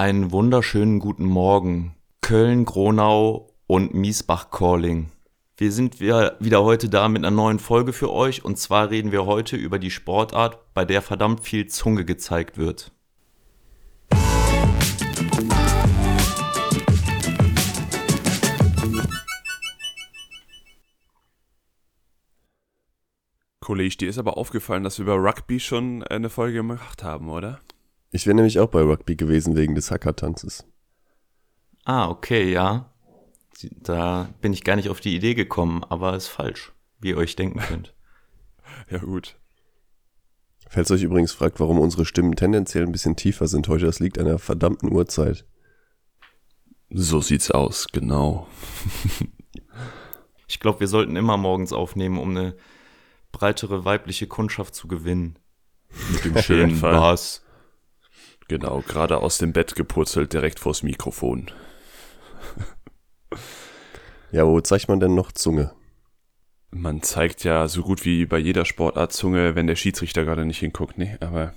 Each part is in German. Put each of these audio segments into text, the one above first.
Einen wunderschönen guten Morgen. Köln, Gronau und Miesbach-Calling. Wir sind wieder heute da mit einer neuen Folge für euch und zwar reden wir heute über die Sportart, bei der verdammt viel Zunge gezeigt wird. Kollege, dir ist aber aufgefallen, dass wir über Rugby schon eine Folge gemacht haben, oder? Ich wäre nämlich auch bei Rugby gewesen wegen des Hackertanzes. Ah, okay, ja. Da bin ich gar nicht auf die Idee gekommen, aber ist falsch, wie ihr euch denken könnt. ja, gut. Falls euch übrigens fragt, warum unsere Stimmen tendenziell ein bisschen tiefer sind heute, das liegt an der verdammten Uhrzeit. So sieht's aus, genau. ich glaube, wir sollten immer morgens aufnehmen, um eine breitere weibliche Kundschaft zu gewinnen. Mit dem schönen Bass. Genau, gerade aus dem Bett gepurzelt, direkt vors Mikrofon. ja, wo zeigt man denn noch Zunge? Man zeigt ja so gut wie bei jeder Sportart Zunge, wenn der Schiedsrichter gerade nicht hinguckt, ne? Aber.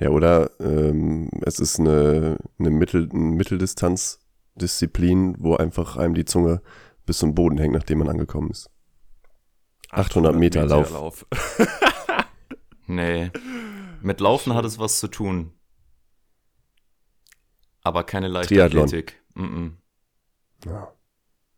Ja, oder ähm, es ist eine, eine, Mittel, eine Mitteldistanzdisziplin, wo einfach einem die Zunge bis zum Boden hängt, nachdem man angekommen ist. 800 Meter, Meter Lauf. Lauf. nee. Mit Laufen hat es was zu tun. Aber keine Leichtathletik. Mm -mm. Ja.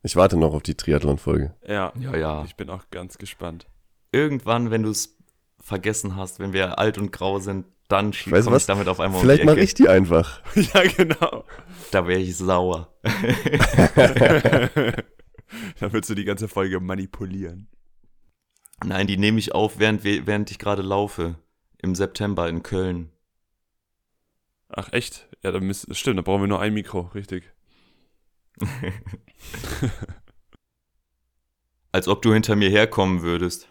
Ich warte noch auf die Triathlon-Folge. Ja, ja, ja. Ich bin auch ganz gespannt. Irgendwann, wenn du es vergessen hast, wenn wir alt und grau sind, dann komme ich damit auf einmal Vielleicht um mache ich die einfach. ja, genau. Da wäre ich sauer. dann würdest du die ganze Folge manipulieren. Nein, die nehme ich auf, während, während ich gerade laufe. Im September in Köln. Ach, echt? Ja, dann müssen, stimmt, da brauchen wir nur ein Mikro, richtig. Als ob du hinter mir herkommen würdest.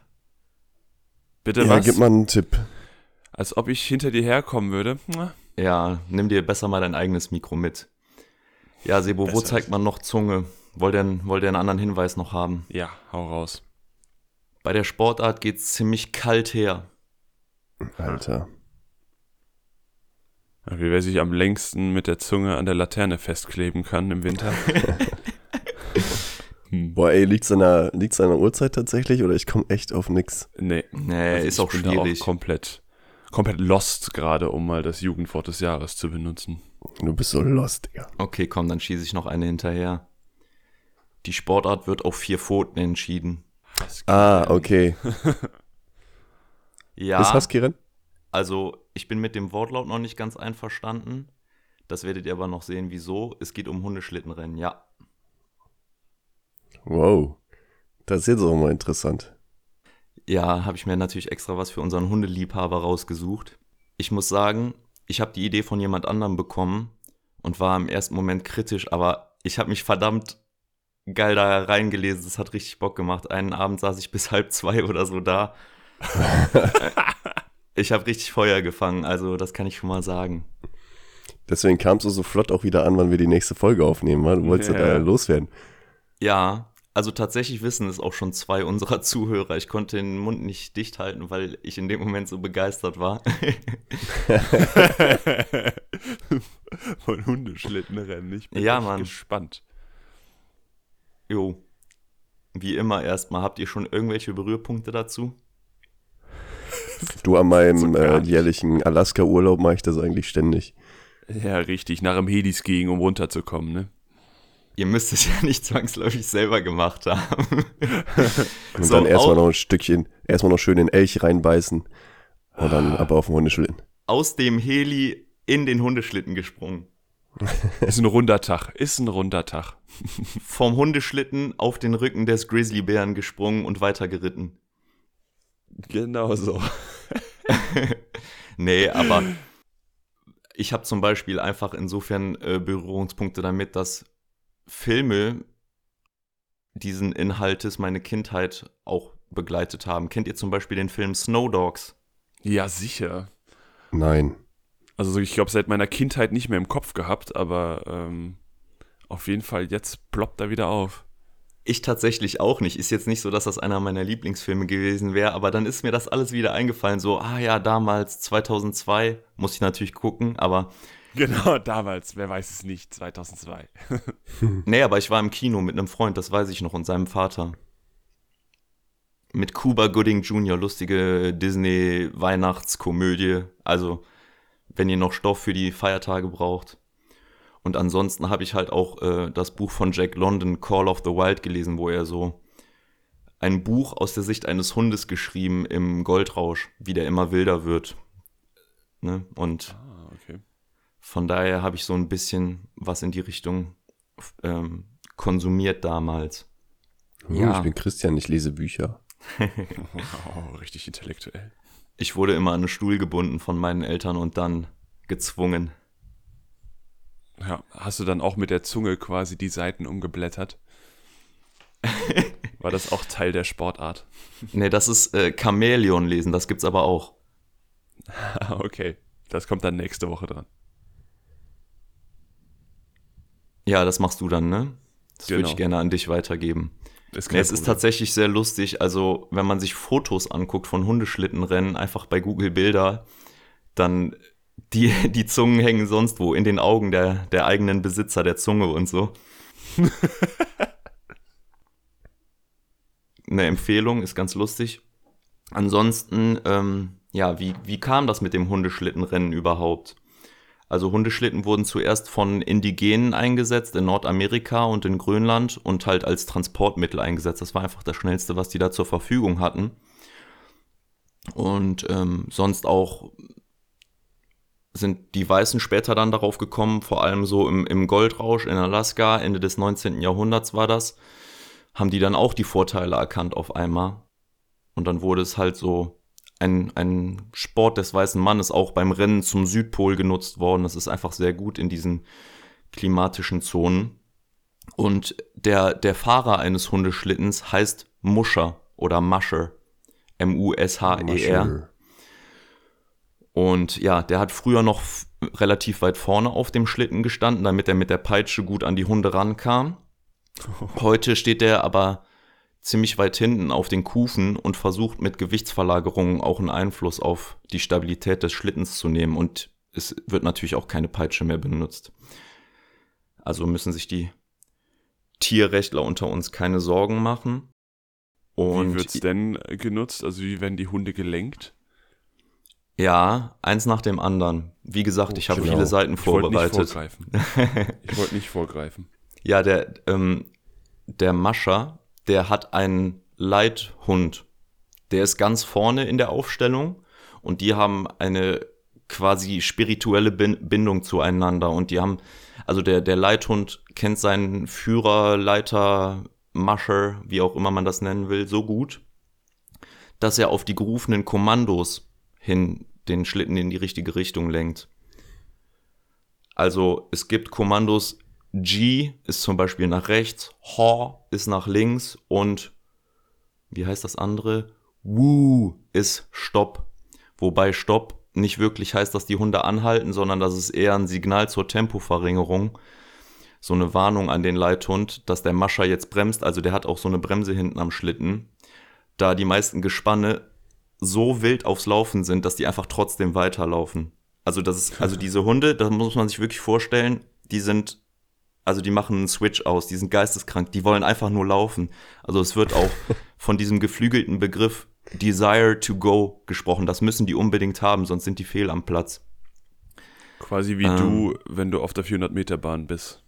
Bitte ja, was? gib mal einen Tipp. Als ob ich hinter dir herkommen würde? Ja, nimm dir besser mal dein eigenes Mikro mit. Ja, Sebo, besser wo zeigt man noch Zunge? Wollt ihr, wollt ihr einen anderen Hinweis noch haben? Ja, hau raus. Bei der Sportart geht's ziemlich kalt her. Alter. Wie wer sich am längsten mit der Zunge an der Laterne festkleben kann im Winter. Boah, ey, liegt's an der, liegt's an der Uhrzeit tatsächlich oder ich komme echt auf nix? Nee. Nee, also ist auch schwierig. Auch komplett, komplett lost gerade, um mal das Jugendwort des Jahres zu benutzen. Du bist so lost, Digga. Okay, komm, dann schieße ich noch eine hinterher. Die Sportart wird auf vier Pfoten entschieden. Ah, okay. ja. Ist Husky-Rennen? Also, ich bin mit dem Wortlaut noch nicht ganz einverstanden. Das werdet ihr aber noch sehen, wieso. Es geht um Hundeschlittenrennen, ja. Wow. Das ist jetzt auch mal interessant. Ja, habe ich mir natürlich extra was für unseren Hundeliebhaber rausgesucht. Ich muss sagen, ich habe die Idee von jemand anderem bekommen und war im ersten Moment kritisch, aber ich habe mich verdammt geil da reingelesen. Das hat richtig Bock gemacht. Einen Abend saß ich bis halb zwei oder so da. ich habe richtig Feuer gefangen, also das kann ich schon mal sagen. Deswegen kamst du so flott auch wieder an, wann wir die nächste Folge aufnehmen. Du wolltest ja, ja da loswerden. Ja, also tatsächlich wissen es auch schon zwei unserer Zuhörer. Ich konnte den Mund nicht dicht halten, weil ich in dem Moment so begeistert war. Von Hundeschlittenrennen. Ich bin ja, Mann. gespannt. Jo. Wie immer erstmal, habt ihr schon irgendwelche Berührpunkte dazu? Du an meinem so äh, jährlichen Alaska-Urlaub mache ich das eigentlich ständig. Ja, richtig, nach dem Heliskiing, um runterzukommen, ne? Ihr müsst es ja nicht zwangsläufig selber gemacht haben. und so, dann erstmal noch ein Stückchen, erstmal noch schön in Elch reinbeißen und dann ah. ab auf den Hundeschlitten. Aus dem Heli in den Hundeschlitten gesprungen. Ist ein runder Tag, ist ein runder Tag. Vom Hundeschlitten auf den Rücken des Grizzlybären gesprungen und weitergeritten. Genau so. nee, aber ich habe zum Beispiel einfach insofern äh, Berührungspunkte damit, dass Filme diesen Inhaltes meine Kindheit auch begleitet haben. Kennt ihr zum Beispiel den Film Snow Dogs? Ja, sicher. Nein. Also ich glaube, seit meiner Kindheit nicht mehr im Kopf gehabt, aber ähm, auf jeden Fall jetzt ploppt er wieder auf. Ich tatsächlich auch nicht. Ist jetzt nicht so, dass das einer meiner Lieblingsfilme gewesen wäre, aber dann ist mir das alles wieder eingefallen. So, ah ja, damals, 2002, muss ich natürlich gucken, aber Genau, damals, wer weiß es nicht, 2002. Nee, aber ich war im Kino mit einem Freund, das weiß ich noch, und seinem Vater. Mit Cuba Gooding Jr., lustige Disney-Weihnachtskomödie. Also, wenn ihr noch Stoff für die Feiertage braucht. Und ansonsten habe ich halt auch äh, das Buch von Jack London, Call of the Wild, gelesen, wo er so ein Buch aus der Sicht eines Hundes geschrieben im Goldrausch, wie der immer wilder wird. Ne? Und Ah, okay. von daher habe ich so ein bisschen was in die Richtung ähm, konsumiert damals. Hm, Ja. Ich bin Christian, ich lese Bücher. Wow, richtig intellektuell. Ich wurde immer an einen Stuhl gebunden von meinen Eltern und dann gezwungen. Ja, hast du dann auch mit der Zunge quasi die Seiten umgeblättert? War das auch Teil der Sportart? Nee, das ist äh, Chamäleon lesen, das gibt's aber auch. Okay. Das kommt dann nächste Woche dran. Ja, das machst du dann, ne? Das würde Genau. ich gerne an dich weitergeben. Ist Nee, es ist tatsächlich sehr lustig. Also, wenn man sich Fotos anguckt von Hundeschlittenrennen, einfach bei Google Bilder, dann die, die Zungen hängen sonst wo, in den Augen der, der eigenen Besitzer der Zunge und so. Eine Empfehlung, ist ganz lustig. Ansonsten, ähm, ja, wie, wie kam das mit dem Hundeschlittenrennen überhaupt? Also Hundeschlitten wurden zuerst von Indigenen eingesetzt in Nordamerika und in Grönland und halt als Transportmittel eingesetzt. Das war einfach das Schnellste, was die da zur Verfügung hatten. Und ähm, sonst auch sind die Weißen später dann darauf gekommen, vor allem so im, im Goldrausch in Alaska, Ende des 19. Jahrhunderts war das, haben die dann auch die Vorteile erkannt auf einmal. Und dann wurde es halt so ein, ein Sport des weißen Mannes auch beim Rennen zum Südpol genutzt worden. Das ist einfach sehr gut in diesen klimatischen Zonen. Und der, der Fahrer eines Hundeschlittens heißt Muscher oder Musher. M-U-S-H-E-R. Und ja, der hat früher noch relativ weit vorne auf dem Schlitten gestanden, damit er mit der Peitsche gut an die Hunde rankam. Heute steht er aber ziemlich weit hinten auf den Kufen und versucht mit Gewichtsverlagerungen auch einen Einfluss auf die Stabilität des Schlittens zu nehmen. Und es wird natürlich auch keine Peitsche mehr benutzt. Also müssen sich die Tierrechtler unter uns keine Sorgen machen. Und wie wird's denn genutzt? Also wie werden die Hunde gelenkt? Ja, eins nach dem anderen. Wie gesagt, Oh, ich habe genau. viele Seiten Ich wollte nicht vorbereitet. vorgreifen. Ich wollte nicht vorgreifen. Ja, der, ähm, der Mascher, der hat einen Leithund. Der ist ganz vorne in der Aufstellung und die haben eine quasi spirituelle Bin Bindung zueinander und die haben, also der, der Leithund kennt seinen Führer, Leiter, Mascher, wie auch immer man das nennen will, so gut, dass er auf die gerufenen Kommandos hin den Schlitten in die richtige Richtung lenkt. Also es gibt Kommandos, G ist zum Beispiel nach rechts, Haw ist nach links und wie heißt das andere? Woo ist Stopp. Wobei Stopp nicht wirklich heißt, dass die Hunde anhalten, sondern das ist eher ein Signal zur Tempoverringerung. So eine Warnung an den Leithund, dass der Mascher jetzt bremst. Also der hat auch so eine Bremse hinten am Schlitten. Da die meisten Gespanne so wild aufs Laufen sind, dass die einfach trotzdem weiterlaufen. Also das ist, also diese Hunde, da muss man sich wirklich vorstellen, die sind, also die machen einen Switch aus, die sind geisteskrank, die wollen einfach nur laufen. Also es wird auch von diesem geflügelten Begriff Desire to go gesprochen. Das müssen die unbedingt haben, sonst sind die fehl am Platz. Quasi wie Ähm. du, wenn du auf der 400-Meter-Bahn bist.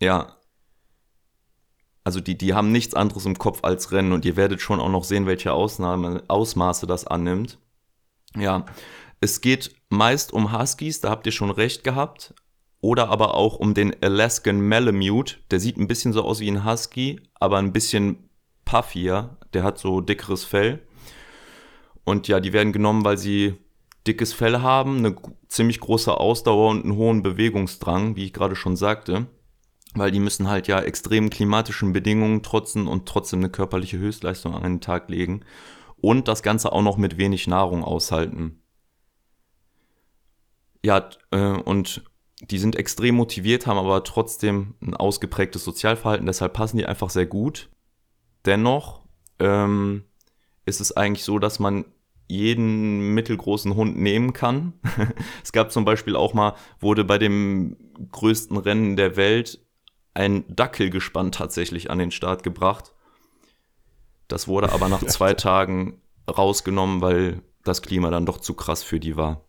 Ja. Also die, die haben nichts anderes im Kopf als Rennen und ihr werdet schon auch noch sehen, welche Ausnahme, Ausmaße das annimmt. Ja, es geht meist um Huskies, da habt ihr schon recht gehabt. Oder aber auch um den Alaskan Malamute. Der sieht ein bisschen so aus wie ein Husky, aber ein bisschen puffier. Der hat so dickeres Fell. Und ja, die werden genommen, weil sie dickes Fell haben, eine ziemlich große Ausdauer und einen hohen Bewegungsdrang, wie ich gerade schon sagte. Weil die müssen halt ja extremen klimatischen Bedingungen trotzen und trotzdem eine körperliche Höchstleistung an den Tag legen. Und das Ganze auch noch mit wenig Nahrung aushalten. Ja, äh, und die sind extrem motiviert, haben aber trotzdem ein ausgeprägtes Sozialverhalten, deshalb passen die einfach sehr gut. Dennoch ähm, ist es eigentlich so, dass man jeden mittelgroßen Hund nehmen kann. es gab zum Beispiel auch mal, wurde bei dem größten Rennen der Welt ein Dackelgespann tatsächlich an den Start gebracht. Das wurde aber nach zwei Tagen rausgenommen, weil das Klima dann doch zu krass für die war.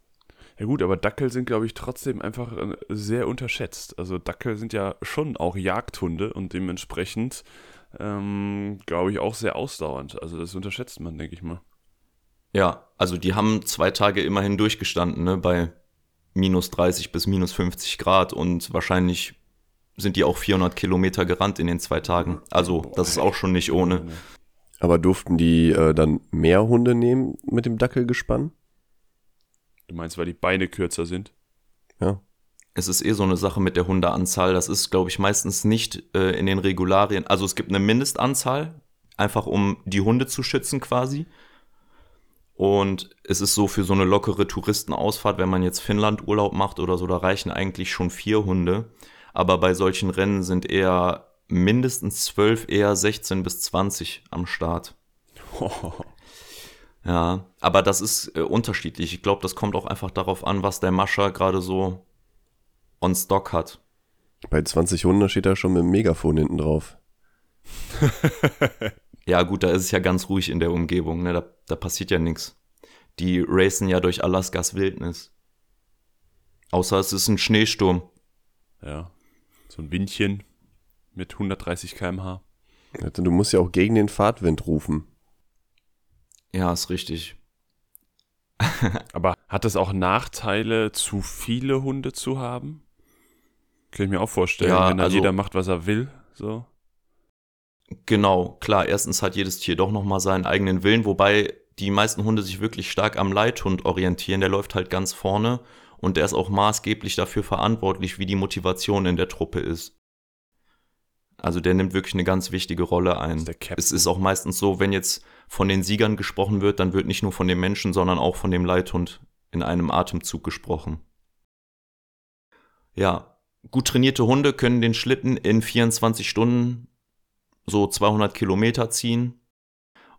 Ja gut, aber Dackel sind, glaube ich, trotzdem einfach äh, sehr unterschätzt. Also Dackel sind ja schon auch Jagdhunde und dementsprechend, ähm, glaube ich, auch sehr ausdauernd. Also das unterschätzt man, denke ich mal. Ja, also die haben zwei Tage immerhin durchgestanden, ne, bei minus 30 bis minus 50 Grad und wahrscheinlich sind die auch 400 Kilometer gerannt in den zwei Tagen. Also das ist auch schon nicht ohne. Aber durften die äh, dann mehr Hunde nehmen mit dem Dackelgespann? Du meinst, weil die Beine kürzer sind? Ja. Es ist eh so eine Sache mit der Hundeanzahl. Das ist, glaube ich, meistens nicht äh, in den Regularien. Also es gibt eine Mindestanzahl, einfach um die Hunde zu schützen quasi. Und es ist so für so eine lockere Touristenausfahrt, wenn man jetzt Finnland Urlaub macht oder so, da reichen eigentlich schon vier Hunde. Aber bei solchen Rennen sind eher mindestens zwölf, eher 16 bis 20 am Start. Ja, aber das ist äh, unterschiedlich. Ich glaube, das kommt auch einfach darauf an, was der Mascher gerade so on stock hat. Bei 20 Hunden steht da schon mit dem Megafon hinten drauf. ja, gut, da ist es ja ganz ruhig in der Umgebung, ne? Da, da passiert ja nichts. Die racen ja durch Alaskas Wildnis. Außer es ist ein Schneesturm. Ja, so ein Windchen mit 130 km/h. Also, du musst ja auch gegen den Fahrtwind rufen. Ja, ist richtig. Aber hat das auch Nachteile, zu viele Hunde zu haben? Kann ich mir auch vorstellen, Ja, wenn dann also- jeder macht, was er will. So. Genau, klar, erstens hat jedes Tier doch nochmal seinen eigenen Willen, wobei die meisten Hunde sich wirklich stark am Leithund orientieren. Der läuft halt ganz vorne und der ist auch maßgeblich dafür verantwortlich, wie die Motivation in der Truppe ist. Also der nimmt wirklich eine ganz wichtige Rolle ein. Es ist auch meistens so, wenn jetzt von den Siegern gesprochen wird, dann wird nicht nur von dem Menschen, sondern auch von dem Leithund in einem Atemzug gesprochen. Ja, gut trainierte Hunde können den Schlitten in 24 Stunden so 200 Kilometer ziehen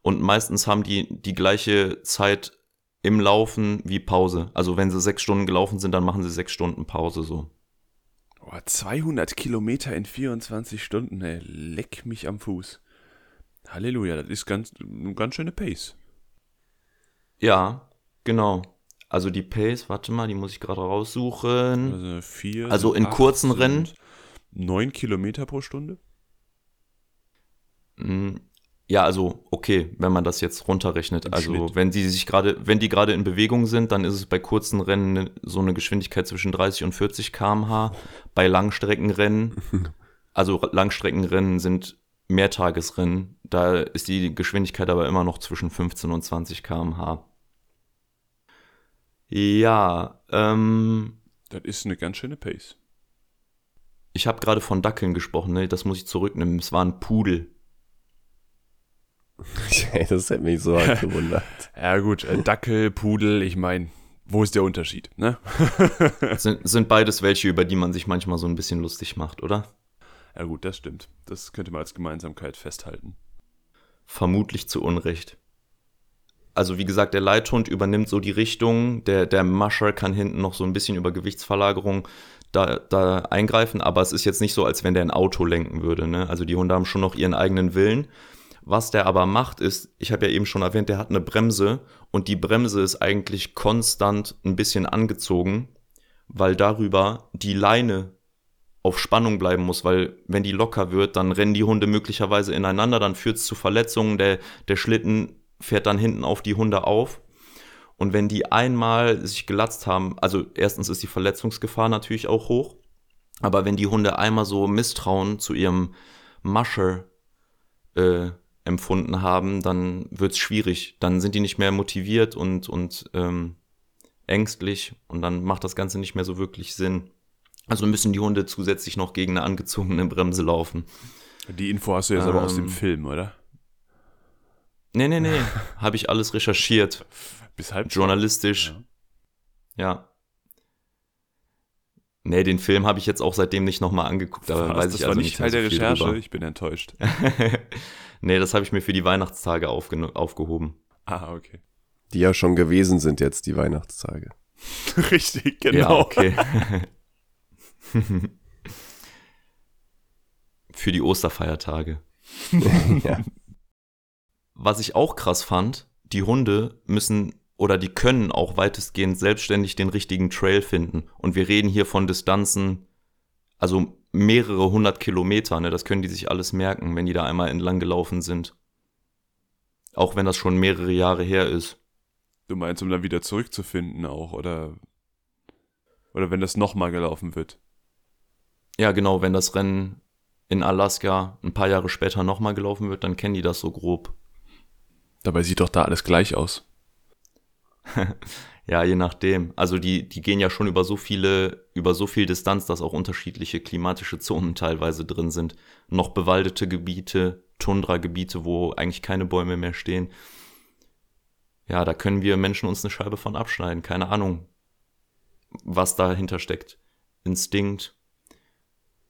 und meistens haben die die gleiche Zeit im Laufen wie Pause. Also wenn sie sechs Stunden gelaufen sind, dann machen sie sechs Stunden Pause so. Oh, 200 Kilometer in 24 Stunden, ey. Leck mich am Fuß. Halleluja, das ist ganz, eine ganz schöne Pace. Ja, genau. Also die Pace, warte mal, die muss ich gerade raussuchen. Also, vier, Also in acht kurzen Rennen? Neun Kilometer pro Stunde? Ja, also okay, wenn man das jetzt runterrechnet. Im also Schnitt. wenn die sich gerade, wenn die gerade in Bewegung sind, dann ist es bei kurzen Rennen ne- so eine Geschwindigkeit zwischen 30 und 40 km/h. Bei Langstreckenrennen, also Langstreckenrennen sind Mehrtagesrennen, da ist die Geschwindigkeit aber immer noch zwischen 15 und 20 km/h. Ja, ähm, Das ist eine ganz schöne Pace. ich habe gerade von Dackeln gesprochen, ne? das muss ich zurücknehmen. Es war ein Pudel. das hätte mich so arg gewundert. Ja gut, äh, Dackel, Pudel, ich meine, wo ist der Unterschied, ne? Sind, sind beides welche, über die man sich manchmal so ein bisschen lustig macht, oder? Ja gut, das stimmt. Das könnte man als Gemeinsamkeit festhalten. Vermutlich zu Unrecht. Also wie gesagt, der Leithund übernimmt so die Richtung, der, der Mascher kann hinten noch so ein bisschen über Gewichtsverlagerung da, da eingreifen, aber es ist jetzt nicht so, als wenn der ein Auto lenken würde. Ne? Also die Hunde haben schon noch ihren eigenen Willen. Was der aber macht, ist, ich habe ja eben schon erwähnt, der hat eine Bremse und die Bremse ist eigentlich konstant ein bisschen angezogen, weil darüber die Leine auf Spannung bleiben muss, weil wenn die locker wird, dann rennen die Hunde möglicherweise ineinander, dann führt es zu Verletzungen, der, der Schlitten fährt dann hinten auf die Hunde auf. Und wenn die einmal sich gelatzt haben, also erstens ist die Verletzungsgefahr natürlich auch hoch, aber wenn die Hunde einmal so Misstrauen zu ihrem Mascher äh, empfunden haben, dann wird's schwierig. Dann sind die nicht mehr motiviert und, und ähm, ängstlich und dann macht das Ganze nicht mehr so wirklich Sinn. Also müssen die Hunde zusätzlich noch gegen eine angezogene Bremse laufen. Die Info hast du jetzt aber aus dem Ähm. Film, oder? Nee, nee, nee, habe ich alles recherchiert, Bis halb journalistisch. Ja. Ja. Nee, den Film habe ich jetzt auch seitdem nicht nochmal angeguckt, aber Was, weiß das ich war also nicht nicht Teil der so Recherche, drüber. ich bin enttäuscht. nee, das habe ich mir für die Weihnachtstage aufge aufgehoben. Ah, okay. Die ja schon gewesen sind jetzt, die Weihnachtstage. Richtig, genau. Ja, okay. Für die Osterfeiertage. ja. Was ich auch krass fand, die Hunde müssen oder die können auch weitestgehend selbstständig den richtigen Trail finden. Und wir reden hier von Distanzen, also mehrere hundert Kilometer, ne? das können die sich alles merken, wenn die da einmal entlang gelaufen sind. Auch wenn das schon mehrere Jahre her ist. Du meinst, um dann wieder zurückzufinden auch, oder? Oder wenn das nochmal gelaufen wird? Ja, genau, wenn das Rennen in Alaska ein paar Jahre später nochmal gelaufen wird, dann kennen die das so grob. Dabei sieht doch da alles gleich aus. ja, je nachdem. Also die, die gehen ja schon über so viele, über so viel Distanz, dass auch unterschiedliche klimatische Zonen teilweise drin sind. Noch bewaldete Gebiete, Tundra-Gebiete, wo eigentlich keine Bäume mehr stehen. Ja, da können wir Menschen uns eine Scheibe von abschneiden. Keine Ahnung, was dahinter steckt. Instinkt,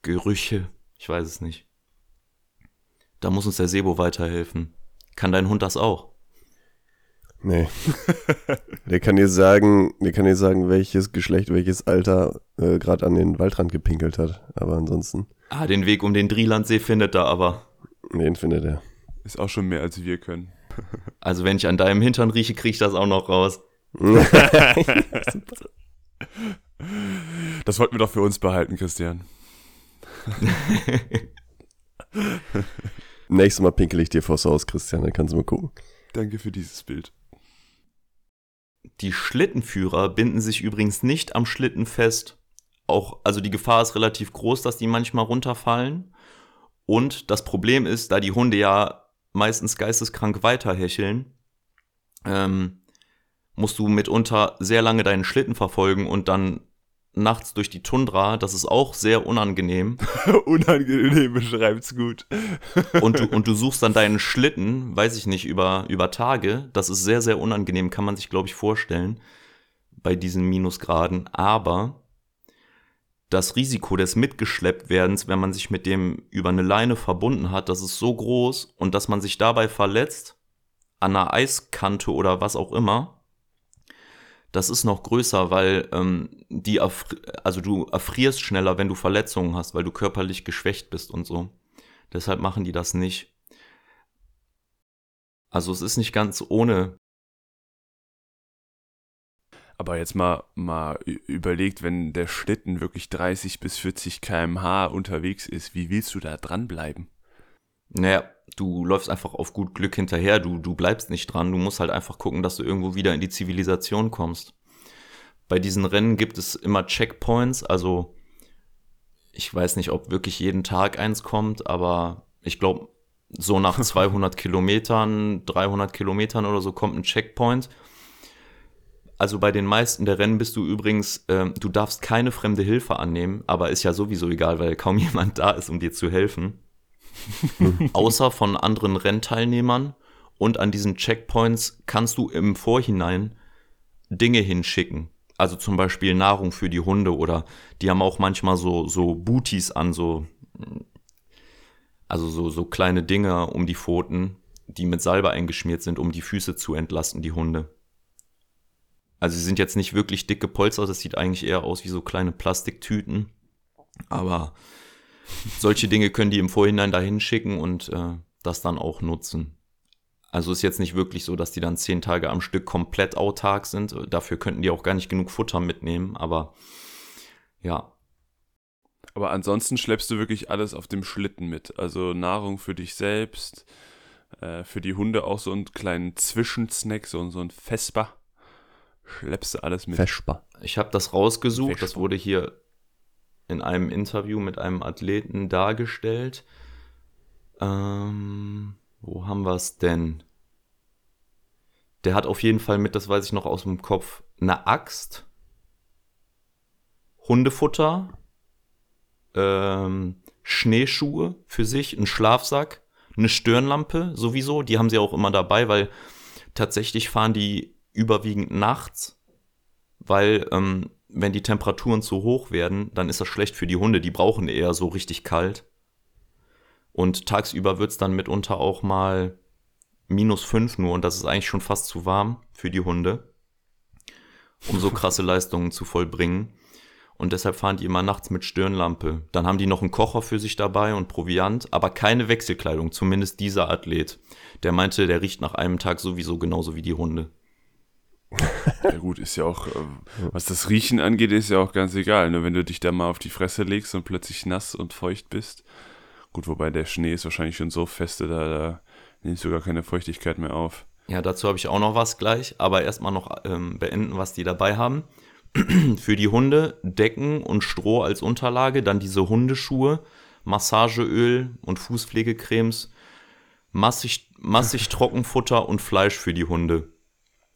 Gerüche, ich weiß es nicht. Da muss uns der Sebo weiterhelfen. Kann dein Hund das auch? Nee. der kann dir sagen, der kann dir sagen, welches Geschlecht, welches Alter äh, gerade an den Waldrand gepinkelt hat. Aber ansonsten. Ah, den Weg um den Drielandsee findet er aber. Den findet er. Ist auch schon mehr, als wir können. Also wenn ich an deinem Hintern rieche, kriege ich das auch noch raus. das wollten wir doch für uns behalten, Christian. Nächstes Mal pinkel ich dir vors Haus, Christian, dann kannst du mal gucken. Danke für dieses Bild. Die Schlittenführer binden sich übrigens nicht am Schlitten fest. Auch, also die Gefahr ist relativ groß, dass die manchmal runterfallen. Und das Problem ist, da die Hunde ja meistens geisteskrank weiterhecheln, ähm, musst du mitunter sehr lange deinen Schlitten verfolgen und dann nachts durch die Tundra, das ist auch sehr unangenehm. unangenehm beschreibt's gut. und, du, und du suchst dann deinen Schlitten, weiß ich nicht, über, über Tage. Das ist sehr, sehr unangenehm, kann man sich, glaube ich, vorstellen, bei diesen Minusgraden. Aber das Risiko des Mitgeschlepptwerdens, wenn man sich mit dem über eine Leine verbunden hat, das ist so groß und dass man sich dabei verletzt, an einer Eiskante oder was auch immer, das ist noch größer, weil ähm, die also du erfrierst schneller, wenn du Verletzungen hast, weil du körperlich geschwächt bist und so. Deshalb machen die das nicht. Also es ist nicht ganz ohne. Aber jetzt mal, mal überlegt, wenn der Schlitten wirklich 30 bis 40 km/h unterwegs ist, wie willst du da dranbleiben? Naja, du läufst einfach auf gut Glück hinterher, du, du bleibst nicht dran, du musst halt einfach gucken, dass du irgendwo wieder in die Zivilisation kommst. Bei diesen Rennen gibt es immer Checkpoints, also ich weiß nicht, ob wirklich jeden Tag eins kommt, aber ich glaube, so nach 200 Kilometern, 300 Kilometern oder so kommt ein Checkpoint. Also bei den meisten der Rennen bist du übrigens, äh, du darfst keine fremde Hilfe annehmen, aber ist ja sowieso egal, weil kaum jemand da ist, um dir zu helfen. Außer von anderen Rennteilnehmern. Und an diesen Checkpoints kannst du im Vorhinein Dinge hinschicken. Also zum Beispiel Nahrung für die Hunde oder die haben auch manchmal so, so Booties an, so, also so, so kleine Dinge um die Pfoten, die mit Salbe eingeschmiert sind, um die Füße zu entlasten, die Hunde. Also sie sind jetzt nicht wirklich dick gepolstert, das sieht eigentlich eher aus wie so kleine Plastiktüten. Aber solche Dinge können die im Vorhinein dahin schicken und äh, das dann auch nutzen. Also ist jetzt nicht wirklich so, dass die dann zehn Tage am Stück komplett autark sind. Dafür könnten die auch gar nicht genug Futter mitnehmen, aber ja. Aber ansonsten schleppst du wirklich alles auf dem Schlitten mit. Also Nahrung für dich selbst, äh, für die Hunde auch so einen kleinen Zwischensnack, so, so ein Vesper. Schleppst du alles mit. Vesper. Ich habe das rausgesucht, Vesper. das wurde hier in einem Interview mit einem Athleten dargestellt. Ähm, wo haben wir es denn? Der hat auf jeden Fall mit, das weiß ich noch aus dem Kopf, eine Axt, Hundefutter, ähm, Schneeschuhe für sich, einen Schlafsack, eine Stirnlampe sowieso. Die haben sie auch immer dabei, weil tatsächlich fahren die überwiegend nachts, weil ähm, wenn die Temperaturen zu hoch werden, dann ist das schlecht für die Hunde. Die brauchen eher so richtig kalt. Und tagsüber wird es dann mitunter auch mal minus 5 nur und das ist eigentlich schon fast zu warm für die Hunde, um so krasse Leistungen zu vollbringen. Und deshalb fahren die immer nachts mit Stirnlampe. Dann haben die noch einen Kocher für sich dabei und Proviant, aber keine Wechselkleidung, zumindest dieser Athlet. Der meinte, der riecht nach einem Tag sowieso genauso wie die Hunde. Ja gut, ist ja auch, äh, was das Riechen angeht, ist ja auch ganz egal. Ne? Wenn du dich da mal auf die Fresse legst und plötzlich nass und feucht bist. Gut, wobei der Schnee ist wahrscheinlich schon so feste, da, da nimmst du gar keine Feuchtigkeit mehr auf. Ja, dazu habe ich auch noch was gleich, aber erstmal noch ähm, beenden, was die dabei haben. Für die Hunde Decken und Stroh als Unterlage, dann diese Hundeschuhe, Massageöl und Fußpflegecremes, massig, massig Trockenfutter und Fleisch für die Hunde.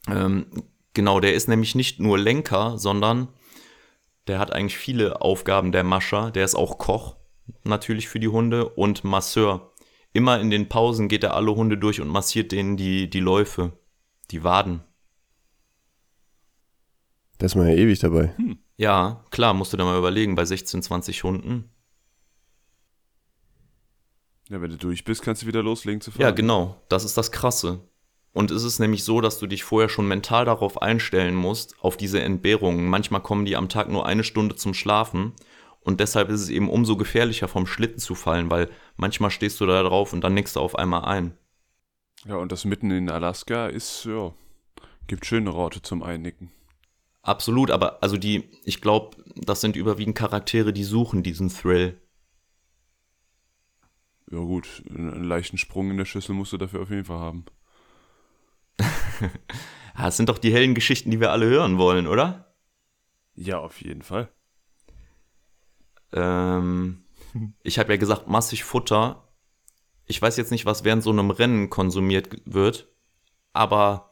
Ähm, genau, der ist nämlich nicht nur Lenker, sondern der hat eigentlich viele Aufgaben, der Mascher. Der ist auch Koch, natürlich für die Hunde und Masseur. Immer in den Pausen geht er alle Hunde durch und massiert denen die, die Läufe, die Waden. Da ist man ja ewig dabei. Hm. Ja, klar, musst du da mal überlegen, bei 16, 20 Hunden. Ja, wenn du durch bist, kannst du wieder loslegen zu fahren. Ja, genau, das ist das Krasse. Und es ist nämlich so, dass du dich vorher schon mental darauf einstellen musst, auf diese Entbehrungen. Manchmal kommen die am Tag nur eine Stunde zum Schlafen. Und deshalb ist es eben umso gefährlicher, vom Schlitten zu fallen, weil manchmal stehst du da drauf und dann nickst du auf einmal ein. Ja, und das mitten in Alaska ist, ja, gibt schöne Orte zum Einnicken. Absolut, aber also die, ich glaube, das sind überwiegend Charaktere, die suchen diesen Thrill. Ja gut, einen leichten Sprung in der Schüssel musst du dafür auf jeden Fall haben. das sind doch die hellen Geschichten, die wir alle hören wollen, oder? Ja, auf jeden Fall. Ähm, ich habe ja gesagt, massig Futter. Ich weiß jetzt nicht, was während so einem Rennen konsumiert wird, aber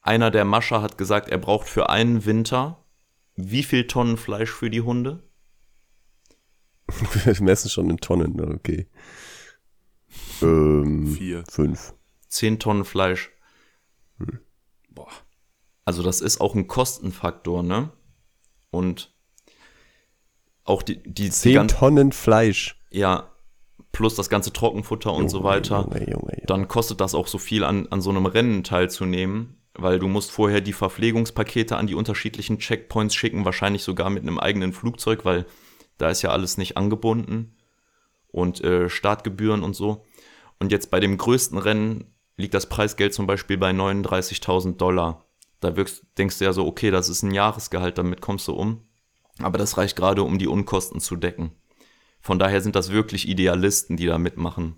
einer der Mascher hat gesagt, er braucht für einen Winter wie viel Tonnen Fleisch für die Hunde? Wir messen schon in Tonnen, okay. Ähm, Vier. Fünf. 10 Tonnen Fleisch. Boah. Also das ist auch ein Kostenfaktor, ne? Und auch die, die, 10 die Tonnen Fleisch. Ja, plus das ganze Trockenfutter und Junge, so weiter. Junge, Junge, Junge. Dann kostet das auch so viel, an, an so einem Rennen teilzunehmen, weil du musst vorher die Verpflegungspakete an die unterschiedlichen Checkpoints schicken, wahrscheinlich sogar mit einem eigenen Flugzeug, weil da ist ja alles nicht angebunden und äh, Startgebühren und so. Und jetzt bei dem größten Rennen liegt das Preisgeld zum Beispiel bei 39.000 Dollar. Da wirkst, denkst du ja so, okay, das ist ein Jahresgehalt, damit kommst du um. Aber das reicht gerade, um die Unkosten zu decken. Von daher sind das wirklich Idealisten, die da mitmachen.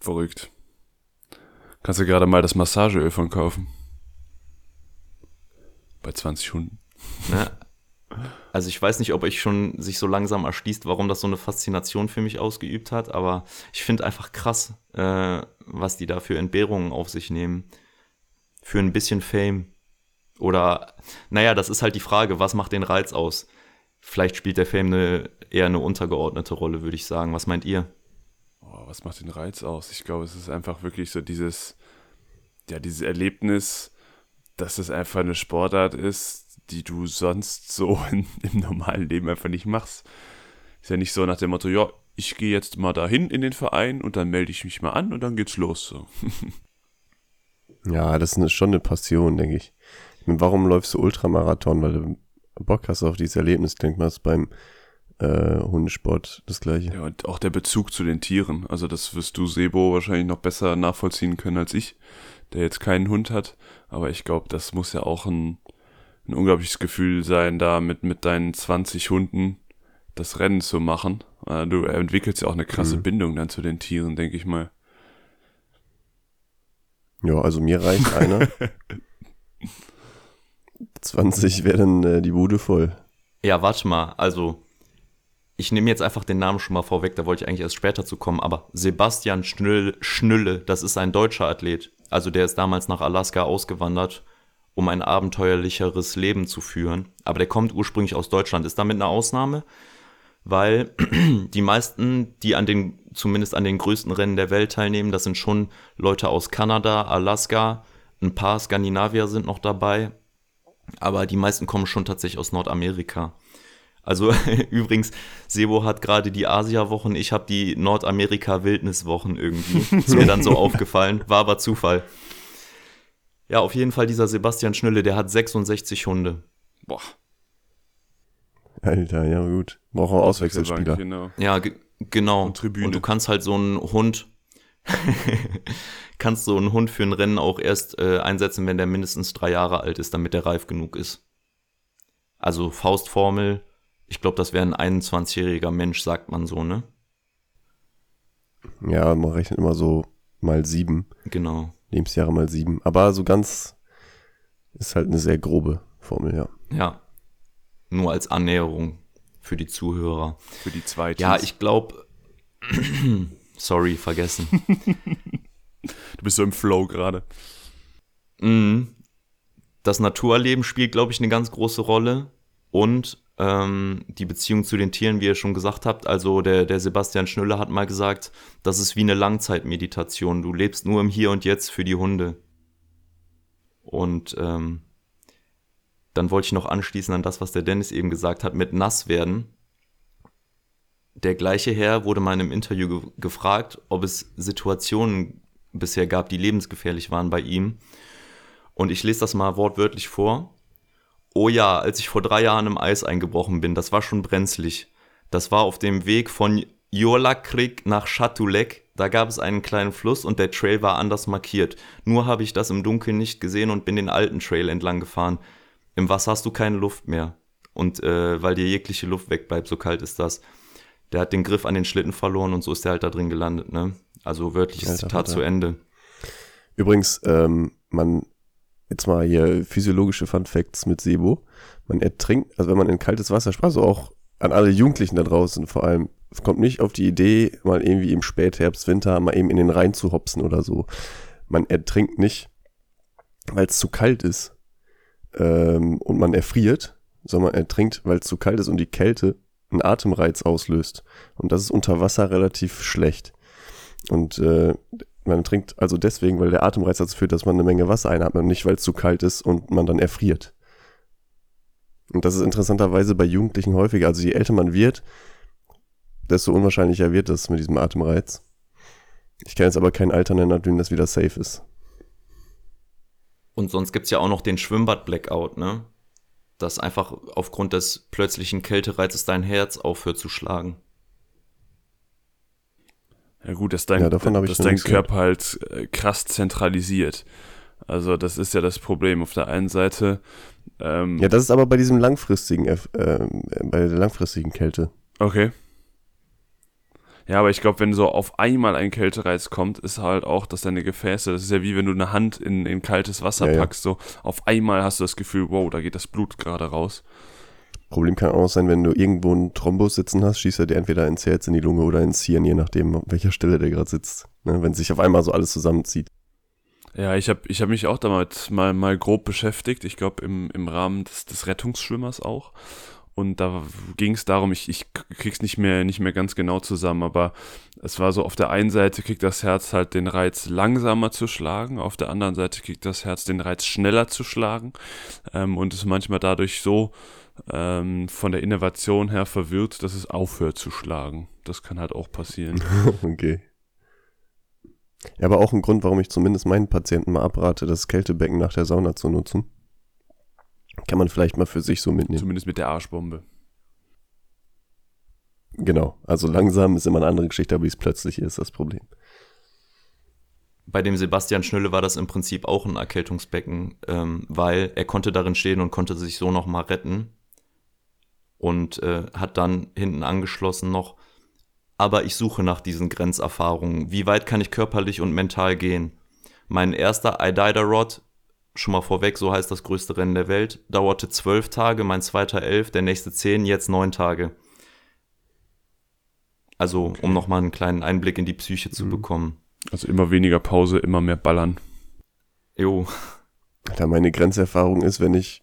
Verrückt. Kannst du gerade mal das Massageöl von kaufen? Bei 20 Hunden. Ja. Also ich weiß nicht, ob ich schon sich so langsam erschließt, warum das so eine Faszination für mich ausgeübt hat, aber ich finde einfach krass, äh, was die da für Entbehrungen auf sich nehmen. Für ein bisschen Fame. Oder, naja, das ist halt die Frage, was macht den Reiz aus? Vielleicht spielt der Fame eine, eher eine untergeordnete Rolle, würde ich sagen. Was meint ihr? Oh, was macht den Reiz aus? Ich glaube, es ist einfach wirklich so dieses, ja, dieses Erlebnis, dass es einfach eine Sportart ist, die du sonst so in, im normalen Leben einfach nicht machst. Ist ja nicht so nach dem Motto, ja, ich gehe jetzt mal dahin in den Verein und dann melde ich mich mal an und dann geht's los. So. ja, das ist schon eine Passion, denke ich. Warum läufst du Ultramarathon? Weil du Bock hast auf dieses Erlebnis. Ich denke mal, ist beim äh, Hundesport das gleiche. Ja, und auch der Bezug zu den Tieren. Also das wirst du, Sebo, wahrscheinlich noch besser nachvollziehen können als ich, der jetzt keinen Hund hat. Aber ich glaube, das muss ja auch ein, ein unglaubliches Gefühl sein, da mit, mit deinen 20 Hunden das Rennen zu machen. Äh, du entwickelst ja auch eine krasse mhm. Bindung dann zu den Tieren, denke ich mal. Ja, also mir reicht einer. 20 wäre dann äh, die Bude voll. Ja, warte mal, also ich nehme jetzt einfach den Namen schon mal vorweg, da wollte ich eigentlich erst später zu kommen, aber Sebastian Schnülle, Schnülle, das ist ein deutscher Athlet. Also der ist damals nach Alaska ausgewandert, um ein abenteuerlicheres Leben zu führen. Aber der kommt ursprünglich aus Deutschland, ist damit eine Ausnahme, weil die meisten, die an den, zumindest an den größten Rennen der Welt teilnehmen, das sind schon Leute aus Kanada, Alaska, ein paar Skandinavier sind noch dabei, aber die meisten kommen schon tatsächlich aus Nordamerika. Also übrigens, Sebo hat gerade die Asia-Wochen, ich habe die Nordamerika-Wildnis-Wochen irgendwie. Ist mir dann so aufgefallen, war aber Zufall. Ja, auf jeden Fall dieser Sebastian Schnülle, der hat 66 Hunde. Boah. Alter, ja gut. Braucht auch Auswechselspieler. Genau. Ja, ge genau. Und Tribüne. Und du kannst halt so einen Hund, kannst so einen Hund für ein Rennen auch erst äh, einsetzen, wenn der mindestens drei Jahre alt ist, damit der reif genug ist. Also Faustformel, ich glaube, das wäre ein 21-jähriger Mensch, sagt man so, ne? Ja, man rechnet immer so mal sieben. Genau. Lebensjahre mal sieben. Aber so ganz ist halt eine sehr grobe Formel, ja. Ja. Nur als Annäherung für die Zuhörer. Für die zwei Ja, ich glaube, sorry, vergessen. Du bist so im Flow gerade. Mhm. Das Naturerleben spielt, glaube ich, eine ganz große Rolle. Und ähm, die Beziehung zu den Tieren, wie ihr schon gesagt habt. Also der, der Sebastian Schnüller hat mal gesagt, das ist wie eine Langzeitmeditation. Du lebst nur im Hier und Jetzt für die Hunde. Und ähm, dann wollte ich noch anschließen an das, was der Dennis eben gesagt hat, mit nass werden. Der gleiche Herr wurde mal in einem Interview ge gefragt, ob es Situationen bisher gab, die lebensgefährlich waren bei ihm. Und ich lese das mal wortwörtlich vor. Oh ja, als ich vor drei Jahren im Eis eingebrochen bin, das war schon brenzlig. Das war auf dem Weg von Jorlakrik nach Chatulek. Da gab es einen kleinen Fluss und der Trail war anders markiert. Nur habe ich das im Dunkeln nicht gesehen und bin den alten Trail entlang gefahren. Im Wasser hast du keine Luft mehr. Und äh, weil dir jegliche Luft wegbleibt, so kalt ist das. Der hat den Griff an den Schlitten verloren und so ist der halt da drin gelandet, ne? Also wörtliches Zitat zu Ende. Übrigens, ähm, man, jetzt mal hier physiologische Fun Facts mit Sebo. Man ertrinkt, also wenn man in kaltes Wasser springt, also auch an alle Jugendlichen da draußen vor allem, kommt nicht auf die Idee, mal irgendwie im Spätherbst, Winter mal eben in den Rhein zu hopsen oder so. Man ertrinkt nicht, weil es zu kalt ist ähm, und man erfriert, sondern man ertrinkt, weil es zu kalt ist und die Kälte einen Atemreiz auslöst. Und das ist unter Wasser relativ schlecht. Und äh, man trinkt also deswegen, weil der Atemreiz dazu führt, dass man eine Menge Wasser einatmet nicht, weil es zu kalt ist und man dann erfriert. Und das ist interessanterweise bei Jugendlichen häufiger. Also je älter man wird, desto unwahrscheinlicher wird das mit diesem Atemreiz. Ich kann jetzt aber kein Alter nennen, an dem das wieder safe ist. Und sonst gibt's ja auch noch den Schwimmbad-Blackout, ne? Dass einfach aufgrund des plötzlichen Kältereizes dein Herz aufhört zu schlagen. Ja gut, dass dein, Ja, dass dein. Körper halt äh, krass zentralisiert. Also das ist ja das Problem. Auf der einen Seite, ähm, Ja, das ist aber bei diesem langfristigen, ähm, bei der langfristigen Kälte. okay. Ja, aber ich glaube, wenn so auf einmal ein Kältereiz kommt, ist halt auch, dass deine Gefäße, das ist ja wie wenn du eine Hand in, in kaltes Wasser ja. packst, so auf einmal hast du das Gefühl, wow, da geht das Blut gerade raus. Problem kann auch sein, wenn du irgendwo einen Thrombus sitzen hast, schießt er dir entweder ins Herz, in die Lunge oder ins Hirn, je nachdem, an welcher Stelle der gerade sitzt. Ne, wenn sich auf einmal so alles zusammenzieht. Ja, ich habe ich hab mich auch damit mal, mal grob beschäftigt. Ich glaube, im, im Rahmen des, des Rettungsschwimmers auch. Und da ging es darum, ich, ich krieg's nicht mehr, nicht mehr ganz genau zusammen, aber es war so, auf der einen Seite kriegt das Herz halt den Reiz langsamer zu schlagen, auf der anderen Seite kriegt das Herz den Reiz schneller zu schlagen ähm, und ist manchmal dadurch so ähm, von der Innovation her verwirrt, dass es aufhört zu schlagen. Das kann halt auch passieren. okay. Ja, aber auch ein Grund, warum ich zumindest meinen Patienten mal abrate, das Kältebecken nach der Sauna zu nutzen. Kann man vielleicht mal für sich so mitnehmen. Zumindest mit der Arschbombe. Genau. Also langsam ist immer eine andere Geschichte, aber wie es plötzlich ist, das Problem. Bei dem Sebastian Schnülle war das im Prinzip auch ein Erkältungsbecken, ähm, weil er konnte darin stehen und konnte sich so nochmal retten. Und äh, hat dann hinten angeschlossen noch, aber ich suche nach diesen Grenzerfahrungen. Wie weit kann ich körperlich und mental gehen? Mein erster Iditarod, schon mal vorweg, so heißt das größte Rennen der Welt, dauerte zwölf Tage, mein zweiter elf, der nächste zehn, jetzt neun Tage. Also, um nochmal einen kleinen Einblick in die Psyche zu Mhm. bekommen. Also immer weniger Pause, immer mehr ballern. Jo, Da meine Grenzerfahrung ist, wenn ich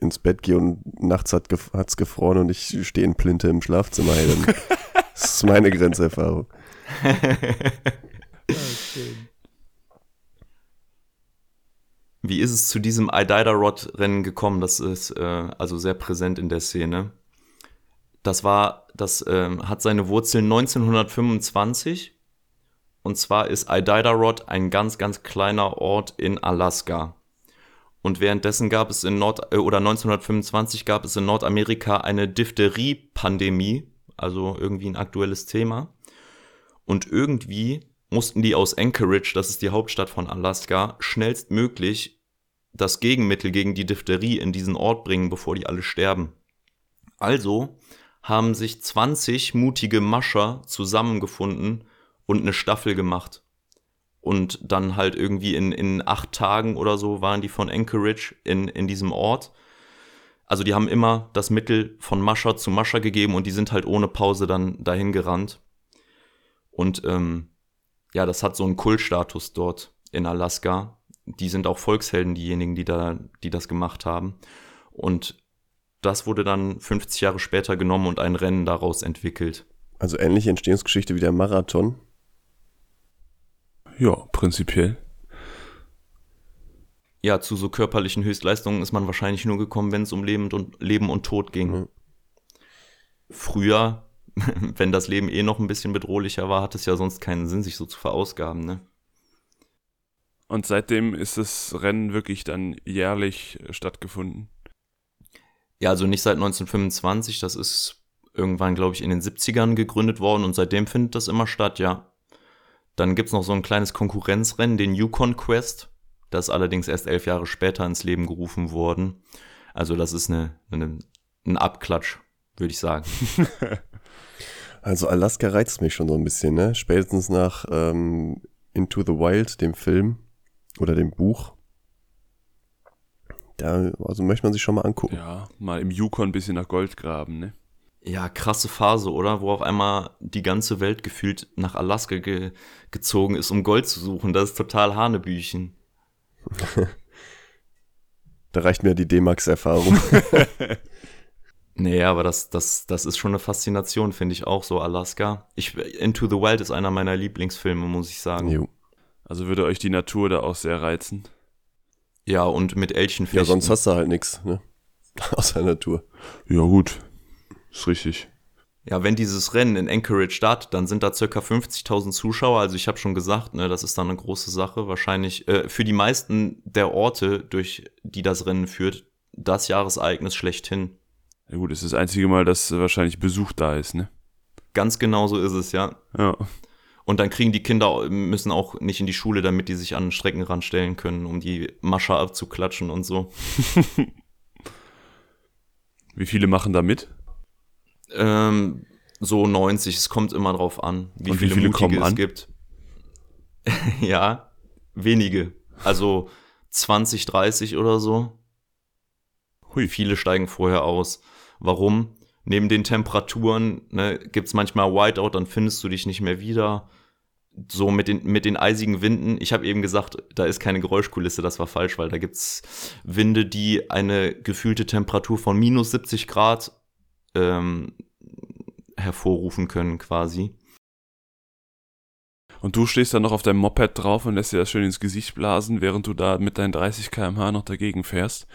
ins Bett gehe und nachts hat hat's gefroren und ich stehe in Plinte im Schlafzimmer, hey, dann das ist meine Grenzerfahrung. Wie ist es zu diesem Iditarod-Rennen gekommen? Das ist äh, also sehr präsent in der Szene. Das war, das ähm, hat seine Wurzeln 1925. Und zwar ist Iditarod ein ganz, ganz kleiner Ort in Alaska. Und währenddessen gab es in Nord- äh, oder 1925 gab es in Nordamerika eine Diphtherie-Pandemie, also irgendwie ein aktuelles Thema. Und irgendwie mussten die aus Anchorage, das ist die Hauptstadt von Alaska, schnellstmöglich das Gegenmittel gegen die Diphtherie in diesen Ort bringen, bevor die alle sterben. Also haben sich 20 mutige Mascher zusammengefunden und eine Staffel gemacht. Und dann halt irgendwie in, in acht Tagen oder so waren die von Anchorage in, in diesem Ort. Also die haben immer das Mittel von Mascher zu Mascher gegeben und die sind halt ohne Pause dann dahin gerannt. Und ähm, ja, das hat so einen Kultstatus dort in Alaska. Die sind auch Volkshelden, diejenigen, die da, die das gemacht haben. Und das wurde dann 50 Jahre später genommen und ein Rennen daraus entwickelt. Also ähnliche Entstehungsgeschichte wie der Marathon. Ja, prinzipiell. Ja, zu so körperlichen Höchstleistungen ist man wahrscheinlich nur gekommen, wenn es um Leben und, Leben und Tod ging. Mhm. Früher, wenn das Leben eh noch ein bisschen bedrohlicher war, hat es ja sonst keinen Sinn, sich so zu verausgaben, ne? Und seitdem ist das Rennen wirklich dann jährlich äh, stattgefunden. Ja, also nicht seit 1925, das ist irgendwann, glaube ich, in den 70ern gegründet worden und seitdem findet das immer statt, ja. Dann gibt's noch so ein kleines Konkurrenzrennen, den Yukon Quest. Das ist allerdings erst elf Jahre später ins Leben gerufen worden. Also das ist eine, eine, ein Abklatsch, würde ich sagen. Also Alaska reizt mich schon so ein bisschen, ne? Spätestens nach ähm, Into the Wild, dem Film oder dem Buch. Da, also möchte man sich schon mal angucken. Ja, mal im Yukon ein bisschen nach Gold graben, ne? Ja, krasse Phase, oder? Wo auf einmal die ganze Welt gefühlt nach Alaska ge gezogen ist, um Gold zu suchen. Das ist total Hanebüchen. Da reicht mir die D-Max-Erfahrung. Nee, aber das, das, das ist schon eine Faszination, finde ich auch so, Alaska. Ich, Into the Wild ist einer meiner Lieblingsfilme, muss ich sagen. jo. Also würde euch die Natur da auch sehr reizen. Ja, und mit Elchen Ja, sonst hast du halt nichts, ne? Außer Natur. Ja, gut. Ist richtig. Ja, wenn dieses Rennen in Anchorage startet, dann sind da circa 50.000 Zuschauer. Also ich habe schon gesagt, ne, das ist dann eine große Sache. Wahrscheinlich äh, für die meisten der Orte, durch die das Rennen führt, das Jahresereignis schlechthin. Ja gut, es ist das einzige Mal, dass wahrscheinlich Besuch da ist, ne? Ganz genau so ist es, ja. Ja. Und dann kriegen die Kinder, müssen auch nicht in die Schule, damit die sich an den Streckenrand stellen können, um die Mascher abzuklatschen und so. Wie viele machen da mit? Ähm, so 90, es kommt immer drauf an, wie Und wie viele, viele Mutige es an? gibt. ja, wenige. Also 20, 30 oder so. Hui. Viele steigen vorher aus. Warum? Neben den Temperaturen ne, gibt es manchmal Whiteout, dann findest du dich nicht mehr wieder. So mit den, mit den eisigen Winden. Ich habe eben gesagt, da ist keine Geräuschkulisse, das war falsch, weil da gibt's Winde, die eine gefühlte Temperatur von minus 70 Grad ähm, hervorrufen können, quasi. Und du stehst dann noch auf deinem Moped drauf und lässt dir das schön ins Gesicht blasen, während du da mit deinen 30 km/h noch dagegen fährst.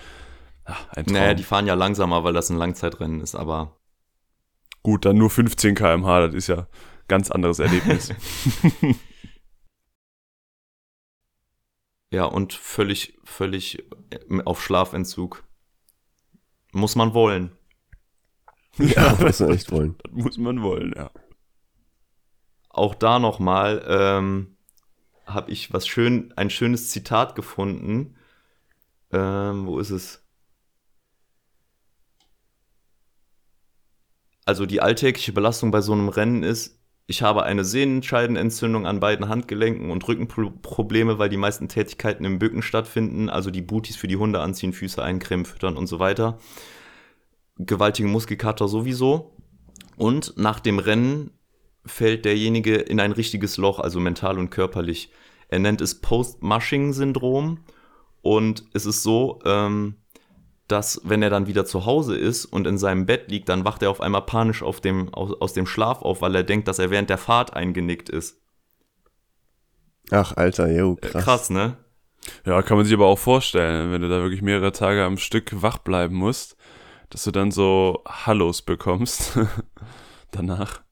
Ach, ein Traum. Naja, die fahren ja langsamer, weil das ein Langzeitrennen ist, aber Gut, dann nur 15 km/h, das ist ja ein ganz anderes Erlebnis. ja, und völlig, völlig auf Schlafentzug. Muss man wollen. Ja, muss man echt wollen. das muss man wollen, ja. Auch da nochmal ähm, habe ich was schön, ein schönes Zitat gefunden. Ähm, wo ist es? Also die alltägliche Belastung bei so einem Rennen ist, ich habe eine Sehnenscheidenentzündung an beiden Handgelenken und Rückenprobleme, weil die meisten Tätigkeiten im Bücken stattfinden, also die Booties für die Hunde anziehen, Füße eincremen, füttern und so weiter. Gewaltige Muskelkater sowieso. Und nach dem Rennen fällt derjenige in ein richtiges Loch, also mental und körperlich. Er nennt es Post-Mushing-Syndrom. Und es ist so, ähm, dass wenn er dann wieder zu Hause ist und in seinem Bett liegt, dann wacht er auf einmal panisch auf dem, aus, aus dem Schlaf auf, weil er denkt, dass er während der Fahrt eingenickt ist. Ach, Alter, jo, Äh, krass. Krass, ne? Ja, kann man sich aber auch vorstellen, wenn du da wirklich mehrere Tage am Stück wach bleiben musst, Dass du dann so Hallos bekommst danach.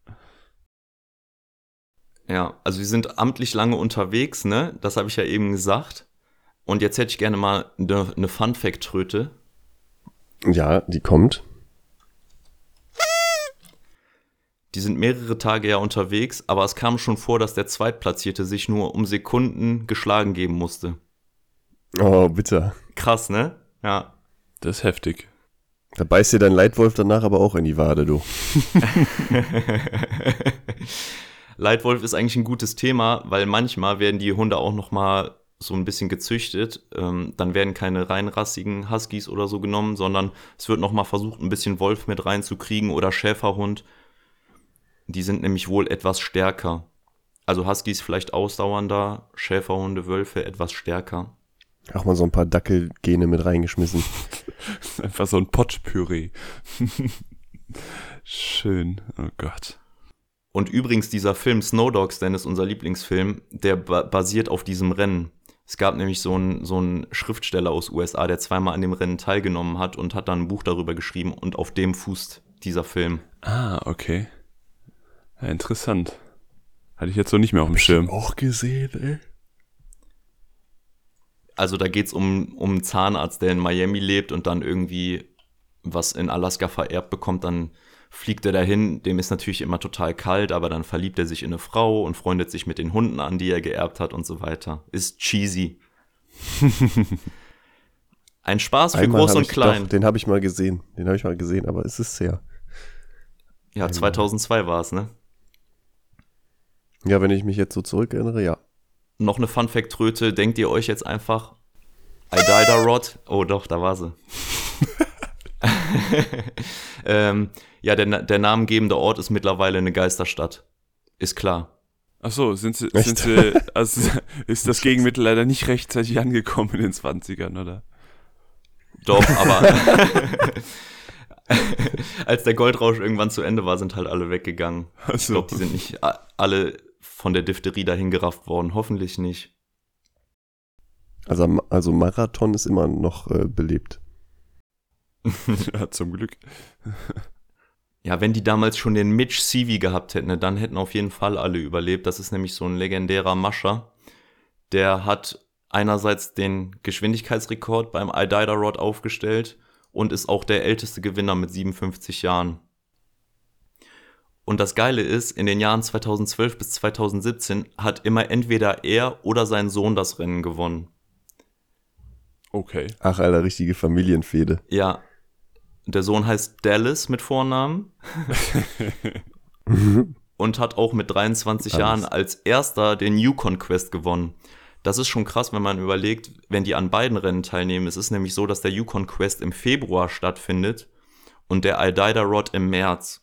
Ja, also wir sind amtlich lange unterwegs, ne? Das habe ich ja eben gesagt. Und jetzt hätte ich gerne mal eine, eine Fun-Fact-Tröte. Ja, die kommt. Die sind mehrere Tage ja unterwegs, aber es kam schon vor, dass der Zweitplatzierte sich nur um Sekunden geschlagen geben musste. Oh, bitter. Krass, ne? Ja. Das ist heftig. Da beißt dir dein Leitwolf danach aber auch in die Wade, du. Leitwolf ist eigentlich ein gutes Thema, weil manchmal werden die Hunde auch noch mal so ein bisschen gezüchtet. Ähm, dann werden keine reinrassigen Huskies oder so genommen, sondern es wird noch mal versucht, ein bisschen Wolf mit reinzukriegen oder Schäferhund. Die sind nämlich wohl etwas stärker. Also Huskies vielleicht ausdauernder, Schäferhunde, Wölfe etwas stärker. Auch mal so ein paar Dackelgene mit reingeschmissen. Einfach so ein Potpüree. Schön. Oh Gott. Und übrigens, dieser Film Snow Dogs, denn ist unser Lieblingsfilm, der ba basiert auf diesem Rennen. Es gab nämlich so einen, so einen Schriftsteller aus USA, der zweimal an dem Rennen teilgenommen hat und hat dann ein Buch darüber geschrieben und auf dem fußt dieser Film. Ah, okay. Ja, interessant. Hatte ich jetzt so nicht mehr auf dem Schirm. Auch gesehen, ey. Also da geht's um, um einen Zahnarzt, der in Miami lebt und dann irgendwie was in Alaska vererbt bekommt, dann fliegt er dahin, dem ist natürlich immer total kalt, aber dann verliebt er sich in eine Frau und freundet sich mit den Hunden an, die er geerbt hat und so weiter. Ist cheesy. Ein Spaß für Einmal groß und ich- klein. Doch, den habe ich mal gesehen. Den habe ich mal gesehen, aber es ist sehr. ja, 2002 war es, ne? Ja, wenn ich mich jetzt so zurückerinnere, ja. Noch eine Fun-Fact-Tröte, denkt ihr euch jetzt einfach, I died a rot? Oh doch, da war sie. ähm, ja, der, der namengebende Ort ist mittlerweile eine Geisterstadt. Ist klar. Ach so, sind sie, Echt? sind sie, also ist das Gegenmittel leider nicht rechtzeitig angekommen in den 20ern, oder? Doch, aber als der Goldrausch irgendwann zu Ende war, sind halt alle weggegangen. Ich Also, glaube, die sind nicht alle von der Diphtherie dahin gerafft worden. Hoffentlich nicht. Also, also Marathon ist immer noch äh, belebt. ja, zum Glück. Ja, wenn die damals schon den Mitch Seavey gehabt hätten, ne, dann hätten auf jeden Fall alle überlebt. Das ist nämlich so ein legendärer Mascher. Der hat einerseits den Geschwindigkeitsrekord beim Iditarod aufgestellt und ist auch der älteste Gewinner mit 57 Jahren. Und das Geile ist, in den Jahren 2012 bis 2017 hat immer entweder er oder sein Sohn das Rennen gewonnen. Okay. Ach, Alter, richtige Familienfehde. Ja, der Sohn heißt Dallas mit Vornamen und hat auch mit 23 Alles. Jahren als erster den Yukon Quest gewonnen. Das ist schon krass, wenn man überlegt, wenn die an beiden Rennen teilnehmen. Es ist nämlich so, dass der Yukon Quest im Februar stattfindet und der Iditarod im März.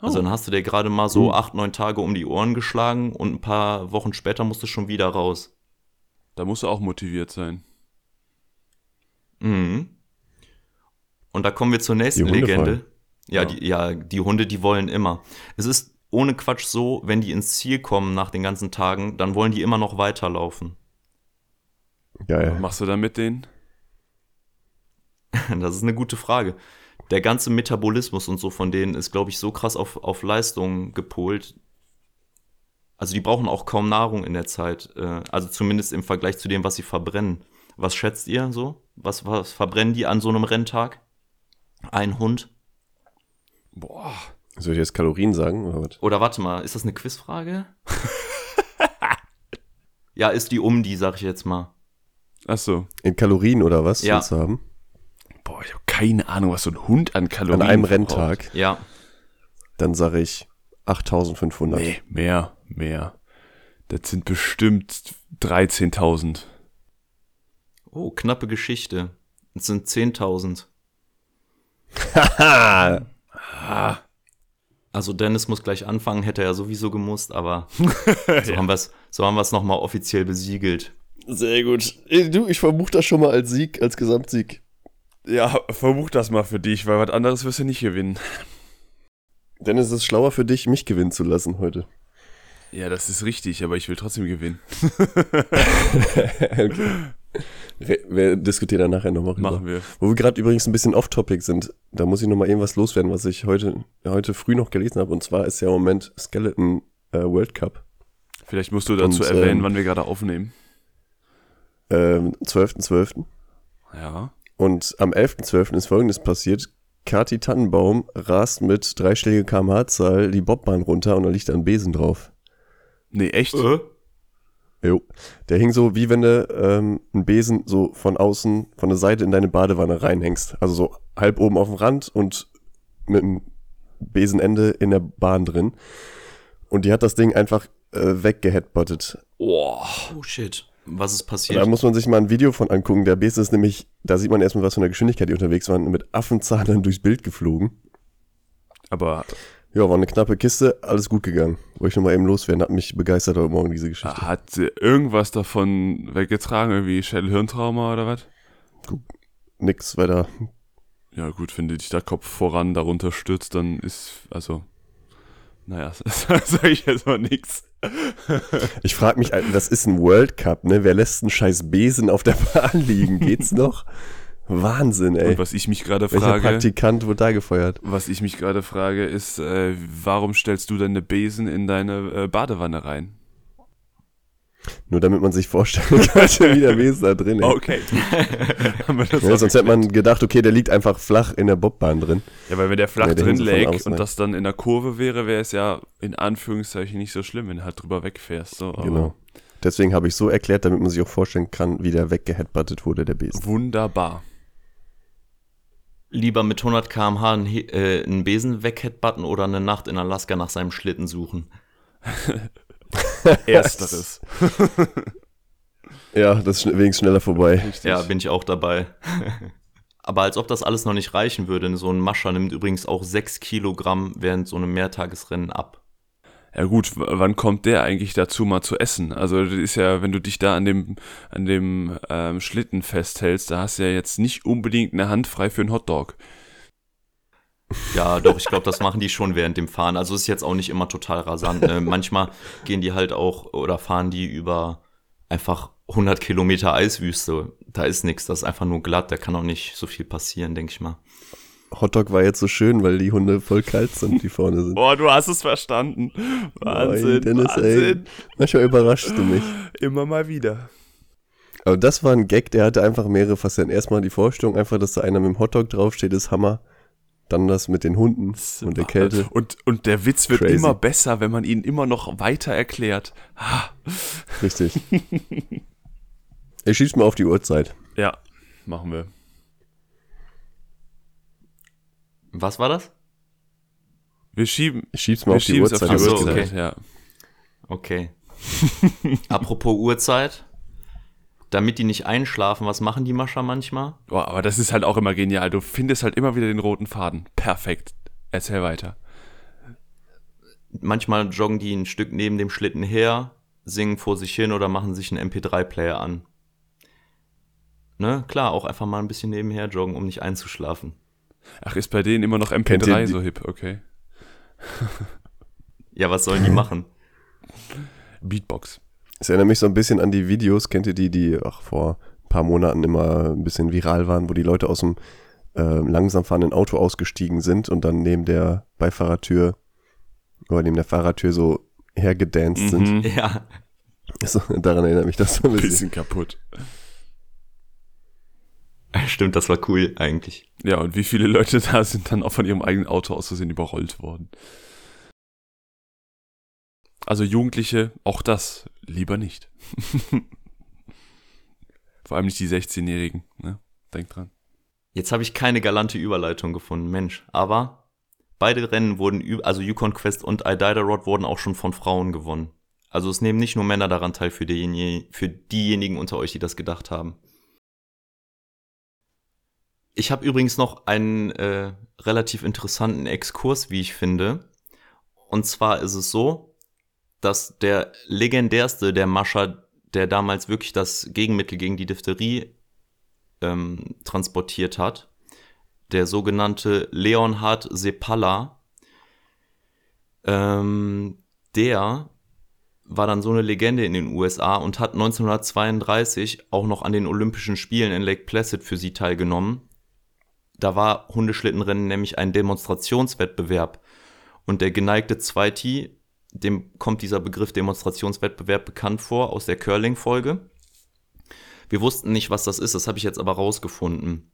Also Oh. dann hast du dir gerade mal so Hm. acht, neun Tage um die Ohren geschlagen und ein paar Wochen später musst du schon wieder raus. Da musst du auch motiviert sein. Mhm. Und da kommen wir zur nächsten Legende. Ja, Ja. Die, ja, die Hunde, die wollen immer. Es ist ohne Quatsch so, wenn die ins Ziel kommen nach den ganzen Tagen, dann wollen die immer noch weiterlaufen. Was Geil. machst du dann mit denen? Das ist eine gute Frage. Der ganze Metabolismus und so von denen ist, glaube ich, so krass auf, auf Leistung gepolt. Also die brauchen auch kaum Nahrung in der Zeit. äh, Also zumindest im Vergleich zu dem, was sie verbrennen. Was schätzt ihr so? Was, was verbrennen die an so einem Renntag? Ein Hund? Boah. Soll ich jetzt Kalorien sagen? Oder was? Oder warte mal, ist das eine Quizfrage? ja, ist die um die, sag ich jetzt mal. Ach so. In Kalorien oder was Ja. willst du haben? Boah, ich habe keine Ahnung, was so ein Hund an Kalorien An einem verbraucht. Renntag. Ja, Dann sage ich 8500. Nee, mehr, mehr. Das sind bestimmt 13.000. oh, knappe Geschichte. Es sind 10.000. Haha! Ah, Also Dennis muss gleich anfangen, hätte er ja sowieso gemusst, aber so haben wir es so haben nochmal offiziell besiegelt. Sehr gut. Ey, Du, ich verbuche das schon mal als Sieg, als Gesamtsieg. Ja, verbuch das mal für dich, weil was anderes wirst du nicht gewinnen. Denn es ist schlauer für dich, mich gewinnen zu lassen heute. Ja, das ist richtig, aber ich will trotzdem gewinnen. okay. Wir diskutieren da nachher nochmal rüber. Machen wir. Wo wir gerade übrigens ein bisschen off-topic sind, da muss ich nochmal irgendwas loswerden, was ich heute, heute früh noch gelesen habe. Und zwar ist ja im Moment Skeleton äh, World Cup. Vielleicht musst du dazu Und, erwähnen, ähm, wann wir gerade aufnehmen. Ähm, 12.12. Ja. Und am 11.12. ist folgendes passiert. Kati Tannenbaum rast mit dreistelliger kmh-Zahl die Bobbahn runter und da liegt da ein Besen drauf. Nee, echt? Äh? Jo. Der hing so, wie wenn du ähm, einen Besen so von außen, von der Seite in deine Badewanne reinhängst. Also so halb oben auf dem Rand und mit dem Besenende in der Bahn drin. Und die hat das Ding einfach äh, weggeheadbuttet. Boah. Oh shit. Was ist Da passiert? muss man sich mal ein Video von angucken. Der Besen ist nämlich, da sieht man erstmal, was von der Geschwindigkeit die unterwegs waren, mit Affenzahnern durchs Bild geflogen. Aber Ja, war eine knappe Kiste, alles gut gegangen. Wollte ich nochmal eben loswerden, hat mich begeistert heute Morgen diese Geschichte. hat sie irgendwas davon weggetragen? Irgendwie Schädelhirntrauma oder was? Nix weiter. Ja, gut, wenn du dich da Kopf voran darunter stürzt, dann ist, also, naja, sag ich jetzt mal nix. Ich frage mich, das ist ein World Cup, ne? Wer lässt einen scheiß Besen auf der Bahn liegen? Geht's noch? Wahnsinn, ey. Und was ich mich gerade Welcher frage, Praktikant wurde da gefeuert? was ich mich gerade frage, ist, äh, warum stellst du deine Besen in deine äh, Badewanne rein? Nur damit man sich vorstellen kann, wie der Besen da drin ist. Okay. Ja, sonst hätte man gedacht, okay, der liegt einfach flach in der Bobbahn drin. Ja, weil wenn der flach Ja, der drin außen, und das dann in der Kurve wäre, wäre es ja in Anführungszeichen nicht so schlimm, wenn du halt drüber wegfährst. So, Genau. Deswegen habe ich so erklärt, damit man sich auch vorstellen kann, wie der weggeheadbuttet wurde, der Besen. Wunderbar. Lieber mit 100 km/h einen, äh, einen Besen wegheadbutten oder eine Nacht in Alaska nach seinem Schlitten suchen? Ersteres. Ja, das ist wenigstens schneller vorbei. Richtig. Ja, bin ich auch dabei. Aber als ob das alles noch nicht reichen würde. So ein Mascher nimmt übrigens auch 6 Kilogramm während so einem Mehrtagesrennen ab. Ja gut, wann kommt der eigentlich dazu, mal zu essen? Also das ist ja, wenn du dich da an dem, an dem ähm, Schlitten festhältst, da hast du ja jetzt nicht unbedingt eine Hand frei für einen Hotdog. Ja, doch, ich glaube, das machen die schon während dem Fahren. Also ist jetzt auch nicht immer total rasant. Ne? Manchmal gehen die halt auch oder fahren die über einfach 100 Kilometer Eiswüste. Da ist nichts, das ist einfach nur glatt. Da kann auch nicht so viel passieren, denke ich mal. Hotdog war jetzt so schön, weil die Hunde voll kalt sind, die vorne sind. Boah, du hast es verstanden. Oi, Dennis, ey. Manchmal überraschst du mich. Immer mal wieder. Aber das war ein Gag, der hatte einfach mehrere Facetten. Erstmal die Vorstellung, einfach, dass da einer mit dem Hotdog draufsteht, ist Hammer. Dann das mit den Hunden und der Kälte. Und, und der Witz wird Crazy. immer besser, wenn man ihn immer noch weiter erklärt. Ah, Richtig. Ich schieß mal auf die Uhrzeit. ja, machen wir. Was war das? Wir schieben, Ich schieb's mal wir auf die schieben es Uhrzeit. auf die Ach so, Uhrzeit. okay. Ja. Okay. Apropos Uhrzeit. Damit die nicht einschlafen, was machen die Mascher manchmal? Boah, aber das ist halt auch immer genial. Du findest halt immer wieder den roten Faden. Perfekt. Erzähl weiter. Manchmal joggen die ein Stück neben dem Schlitten her, singen vor sich hin oder machen sich einen MP3-Player an. Ne, klar, auch einfach mal ein bisschen nebenher joggen, um nicht einzuschlafen. Ach, ist bei denen immer noch Kennt ihr MP3 die- so hip, okay. Ja, was sollen die machen? Beatbox. Es erinnert mich so ein bisschen an die Videos, kennt ihr die, die ach, vor ein paar Monaten immer ein bisschen viral waren, wo die Leute aus dem äh, langsam fahrenden Auto ausgestiegen sind und dann neben der Beifahrertür oder neben der Fahrertür so hergedanced sind. Mhm. Ja, So, daran erinnert mich das so ein bisschen. Bisschen kaputt. stimmt, das war cool eigentlich. Ja, und wie viele Leute da sind dann auch von ihrem eigenen Auto aus Versehen überrollt worden? Also Jugendliche, auch das lieber nicht. Vor allem nicht die 16-Jährigen, ne? Denk dran. Jetzt habe ich keine galante Überleitung gefunden, Mensch. Aber beide Rennen wurden, also Yukon Quest und Iditarod wurden auch schon von Frauen gewonnen. Also es nehmen nicht nur Männer daran teil für, diejenigen, für diejenigen unter euch, die das gedacht haben. Ich habe übrigens noch einen äh, relativ interessanten Exkurs, wie ich finde. Und zwar ist es so, dass der legendärste der Mascher, der damals wirklich das Gegenmittel gegen die Diphtherie ähm, transportiert hat, der sogenannte Leonhard Sepala, ähm, der war dann so eine Legende in den USA und hat 1932 auch noch an den Olympischen Spielen in Lake Placid für sie teilgenommen. Da war Hundeschlittenrennen nämlich ein Demonstrationswettbewerb. Und der geneigte Zweiti, dem kommt dieser Begriff Demonstrationswettbewerb bekannt vor aus der Curling-Folge. Wir wussten nicht, was das ist, das habe ich jetzt aber rausgefunden.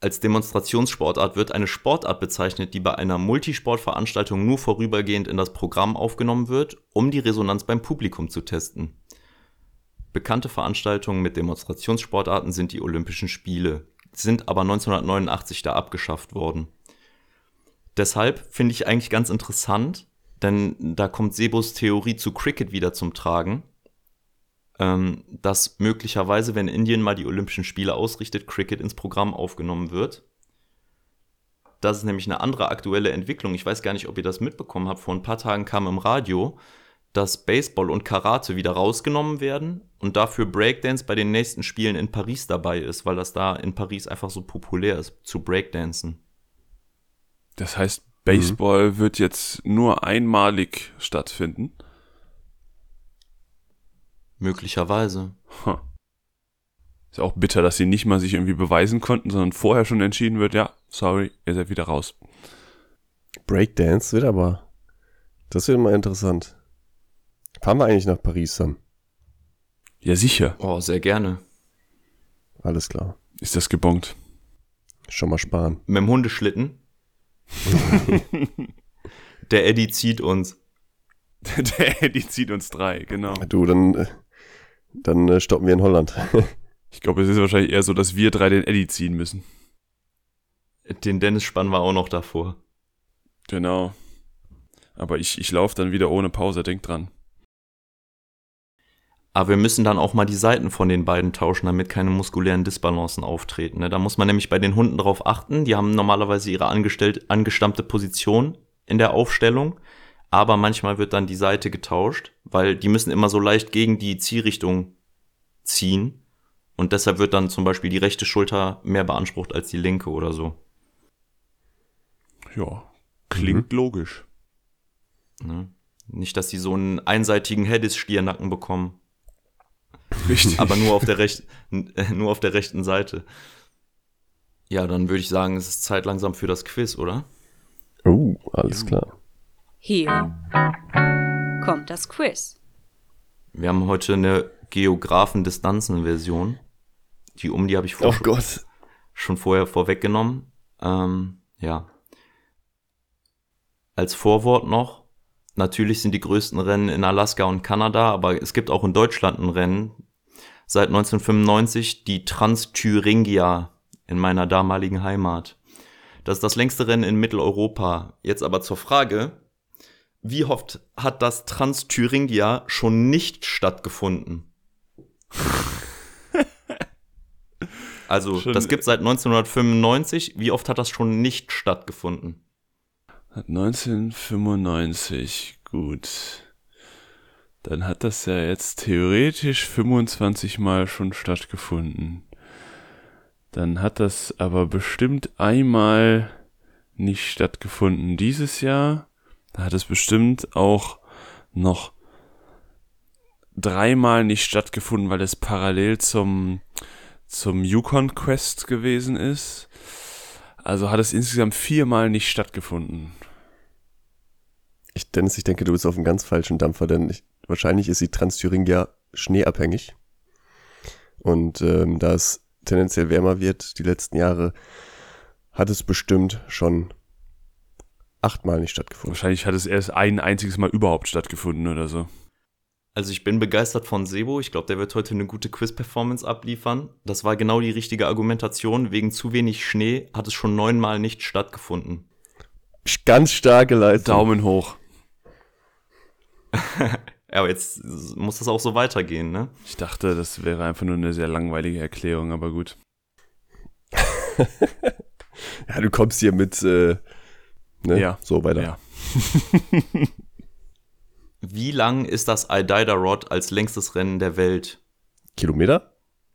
Als Demonstrationssportart wird eine Sportart bezeichnet, die bei einer Multisportveranstaltung nur vorübergehend in das Programm aufgenommen wird, um die Resonanz beim Publikum zu testen. Bekannte Veranstaltungen mit Demonstrationssportarten sind die Olympischen Spiele, sind aber 1989 da abgeschafft worden. Deshalb finde ich eigentlich ganz interessant, denn da kommt Sebos Theorie zu Cricket wieder zum Tragen, ähm, dass möglicherweise, wenn Indien mal die Olympischen Spiele ausrichtet, Cricket ins Programm aufgenommen wird. Das ist nämlich eine andere aktuelle Entwicklung. Ich weiß gar nicht, ob ihr das mitbekommen habt. Vor ein paar Tagen kam im Radio, dass Baseball und Karate wieder rausgenommen werden und dafür Breakdance bei den nächsten Spielen in Paris dabei ist, weil das da in Paris einfach so populär ist, zu Breakdancen. Das heißt, Baseball mhm. wird jetzt nur einmalig stattfinden. Möglicherweise. Huh. Ist auch bitter, dass sie nicht mal sich irgendwie beweisen konnten, sondern vorher schon entschieden wird, ja, sorry, ihr seid wieder raus. Breakdance wird aber. Das wird mal interessant. Fahren wir eigentlich nach Paris dann? Ja, sicher. Oh, sehr gerne. Alles klar. Ist das gebongt? Schon mal sparen. Mit dem Hundeschlitten? Der Eddie zieht uns. Der Eddie zieht uns drei, genau. Du, dann, äh, dann äh, stoppen wir in Holland. ich glaube, es ist wahrscheinlich eher so, dass wir drei den Eddie ziehen müssen. Den Dennis spannen wir auch noch davor. Genau. Aber ich, ich laufe dann wieder ohne Pause, denk dran. Aber wir müssen dann auch mal die Seiten von den beiden tauschen, damit keine muskulären Disbalancen auftreten. Ne? Da muss man nämlich bei den Hunden drauf achten. Die haben normalerweise ihre angestellt, angestammte Position in der Aufstellung. Aber manchmal wird dann die Seite getauscht, weil die müssen immer so leicht gegen die Zielrichtung ziehen. Und deshalb wird dann zum Beispiel die rechte Schulter mehr beansprucht als die linke oder so. Ja, klingt mhm. logisch. Ne? Nicht, dass die so einen einseitigen Hedis-Stiernacken bekommen. Richtig. Aber nur auf der rechten, nur auf der rechten Seite. Ja, dann würde ich sagen, es ist Zeit langsam für das Quiz, oder? Oh, alles klar. Hier kommt das Quiz. Wir haben heute eine Geographen-Distanzen-Version. Die um die habe ich vor oh Gott. schon vorher vorweggenommen. Ähm, ja. Als Vorwort noch, Natürlich sind die größten Rennen in Alaska und Kanada, aber es gibt auch in Deutschland ein Rennen seit 1995, die Trans-Thuringia in meiner damaligen Heimat. Das ist das längste Rennen in Mitteleuropa. Jetzt aber zur Frage, wie oft hat das Trans-Thuringia schon nicht stattgefunden? also, schon das gibt seit 1995. Wie oft hat das schon nicht stattgefunden? 1995, gut. Dann hat das ja jetzt theoretisch 25 Mal schon stattgefunden. Dann hat das aber bestimmt einmal nicht stattgefunden dieses Jahr. Da hat es bestimmt auch noch dreimal nicht stattgefunden, weil es parallel zum, zum Yukon Quest gewesen ist. Also hat es insgesamt viermal nicht stattgefunden. Ich, Dennis, ich denke, du bist auf einem ganz falschen Dampfer, denn ich, wahrscheinlich ist die Trans-Thüringia schneeabhängig. Und ähm, da es tendenziell wärmer wird, die letzten Jahre, hat es bestimmt schon achtmal nicht stattgefunden. Wahrscheinlich hat es erst ein einziges Mal überhaupt stattgefunden oder so. Also ich bin begeistert von Sebo. Ich glaube, der wird heute eine gute Quiz-Performance abliefern. Das war genau die richtige Argumentation. Wegen zu wenig Schnee hat es schon neunmal nicht stattgefunden. Ganz starke Leistung. Daumen hoch. ja, aber jetzt muss das auch so weitergehen, ne? Ich dachte, das wäre einfach nur eine sehr langweilige Erklärung, aber gut. ja, du kommst hier mit, äh, ne? Ja. So weiter. Ja. Wie lang ist das Iditarod als längstes Rennen der Welt? Kilometer?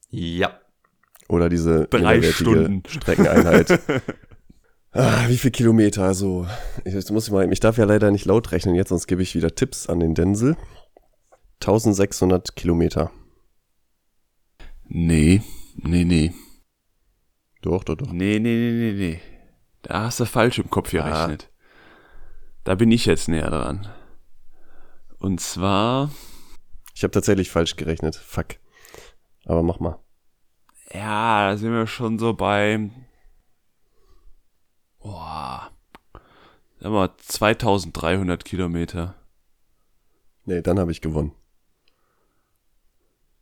Ja. Oder diese Drei Stunden. Streckeneinheit. Ah, wie viel Kilometer? Also, ich, muss ich, mal, ich darf ja leider nicht laut rechnen jetzt, sonst gebe ich wieder Tipps an den Denzel. 1600 Kilometer. Nee, nee, nee. Doch, doch, doch. Nee, nee, nee, nee, nee. Da hast du falsch im Kopf Ah. gerechnet. Da bin ich jetzt näher dran. Und zwar, Ich habe tatsächlich falsch gerechnet. Fuck. Aber mach mal. ja, da sind wir schon so bei. Boah. Wir mal 2300 Kilometer. Nee, dann habe ich gewonnen.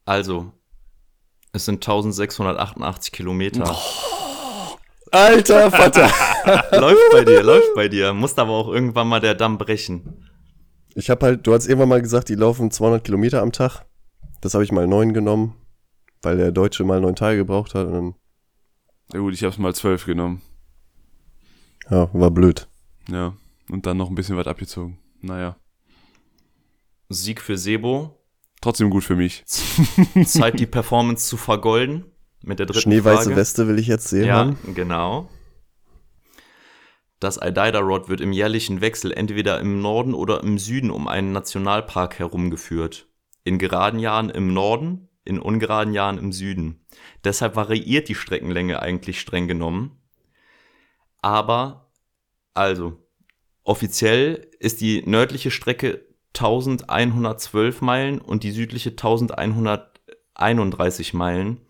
Also, es sind 1688 Kilometer. Alter Vater! läuft bei dir, läuft bei dir. Muss aber auch irgendwann mal der Damm brechen. Ich habe halt, du hast irgendwann mal gesagt, die laufen 200 Kilometer am Tag. Das habe ich mal neun genommen, weil der Deutsche mal neun Tage gebraucht hat. Und dann, Ja gut, ich hab's mal 12 genommen. Ja, war blöd. Ja. Und dann noch ein bisschen was abgezogen. Naja. Sieg für Sebo. Trotzdem gut für mich. Zeit, die Performance zu vergolden. Mit der dritten Schneeweiße Frage. Weste will ich jetzt sehen. Ja, Mann. genau. Das Iditarod wird im jährlichen Wechsel entweder im Norden oder im Süden um einen Nationalpark herumgeführt. In geraden Jahren im Norden, in ungeraden Jahren im Süden. Deshalb variiert die Streckenlänge eigentlich streng genommen. Aber, also, offiziell ist die nördliche Strecke 1112 Meilen und die südliche 1131 Meilen.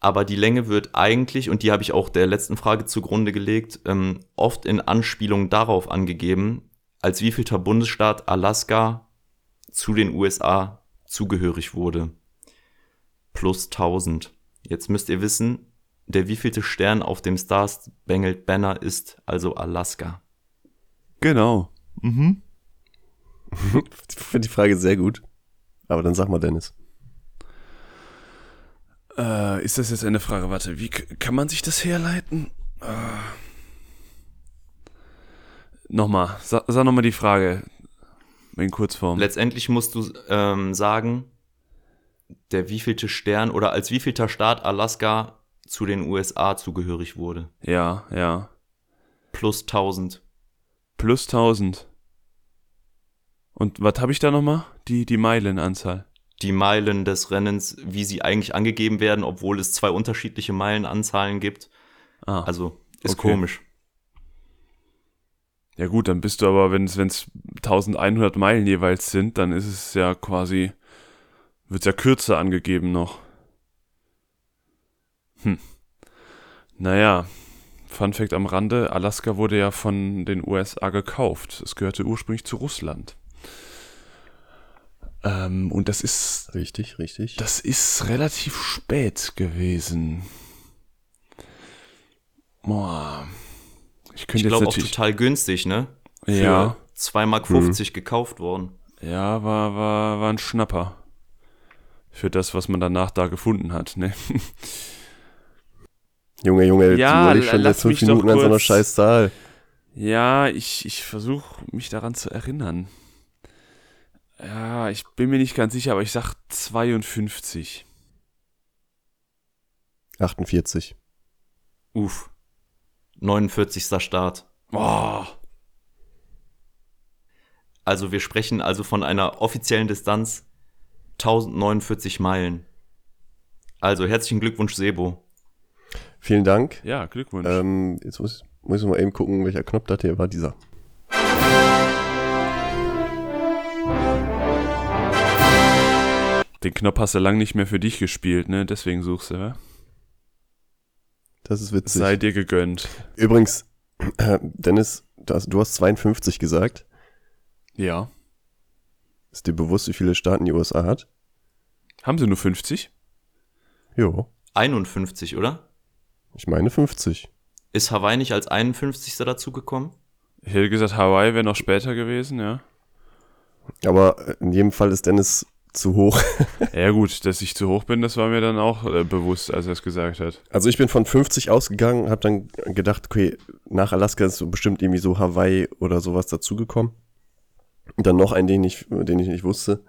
Aber die Länge wird eigentlich, und die habe ich auch der letzten Frage zugrunde gelegt, ähm, oft in Anspielung darauf angegeben, als wievielter Bundesstaat Alaska zu den USA zugehörig wurde. Plus 1000. Jetzt müsst ihr wissen, der wievielte Stern auf dem Star Spangled Banner ist also Alaska. Genau. Mhm. Ich finde die Frage sehr gut. Aber dann sag mal, Dennis. Äh, ist das jetzt eine Frage? Warte, wie kann man sich das herleiten? Äh. Nochmal, sag, sag nochmal die Frage. In Kurzform. Letztendlich musst du ähm, sagen, der wievielte Stern oder als wievielter Staat Alaska zu den USA zugehörig wurde. ja, ja. Plus 1000. Plus 1000. Und was habe ich da nochmal? Die, die Meilenanzahl. Die Meilen des Rennens, wie sie eigentlich angegeben werden, obwohl es zwei unterschiedliche Meilenanzahlen gibt. Ah, Also ist Okay. komisch. ja gut, dann bist du aber, wenn es 1100 Meilen jeweils sind, dann ist es ja quasi, wird es ja kürzer angegeben noch. Hm. Naja, Fun Fact am Rande, Alaska wurde ja von den USA gekauft. Es gehörte ursprünglich zu Russland. Ähm, und das ist Richtig, richtig. Das ist relativ spät gewesen. Boah. Ich Ich glaube auch total günstig, ne? Für ja, 2,50 Mark 50 gekauft worden. ja, war, war, war ein Schnapper. Für das, was man danach da gefunden hat, ne? Junge, Junge, Ja, du ich schon seit fünf Minuten an so einer scheiß Zahl. Ja, ich, ich versuche mich daran zu erinnern. Ja, ich bin mir nicht ganz sicher, aber ich sag 52. 48. Uff. 49. Start. Boah. Also wir sprechen also von einer offiziellen Distanz 1049 Meilen. Also herzlichen Glückwunsch, Sebo. Vielen Dank. Ja, Glückwunsch. Ähm, jetzt muss, muss ich mal eben gucken, welcher Knopf das hier war. Dieser. Den Knopf hast du lang nicht mehr für dich gespielt, ne? Deswegen suchst du, wa? Das ist witzig. Sei dir gegönnt. Übrigens, äh, Dennis, du hast, du hast 52 gesagt. Ja. Ist dir bewusst, wie viele Staaten die USA hat? Haben sie nur 50? Jo, 51, oder? Ich meine 50. Ist Hawaii nicht als 51. dazugekommen? Ich hätte gesagt, Hawaii wäre noch später gewesen, ja. Aber in jedem Fall ist Dennis zu hoch. Ja gut, dass ich zu hoch bin, das war mir dann auch äh, bewusst, als er es gesagt hat. Also ich bin von 50 ausgegangen, habe dann gedacht, okay, nach Alaska ist bestimmt irgendwie so Hawaii oder sowas dazugekommen. Und dann noch einen, den ich, den ich nicht wusste.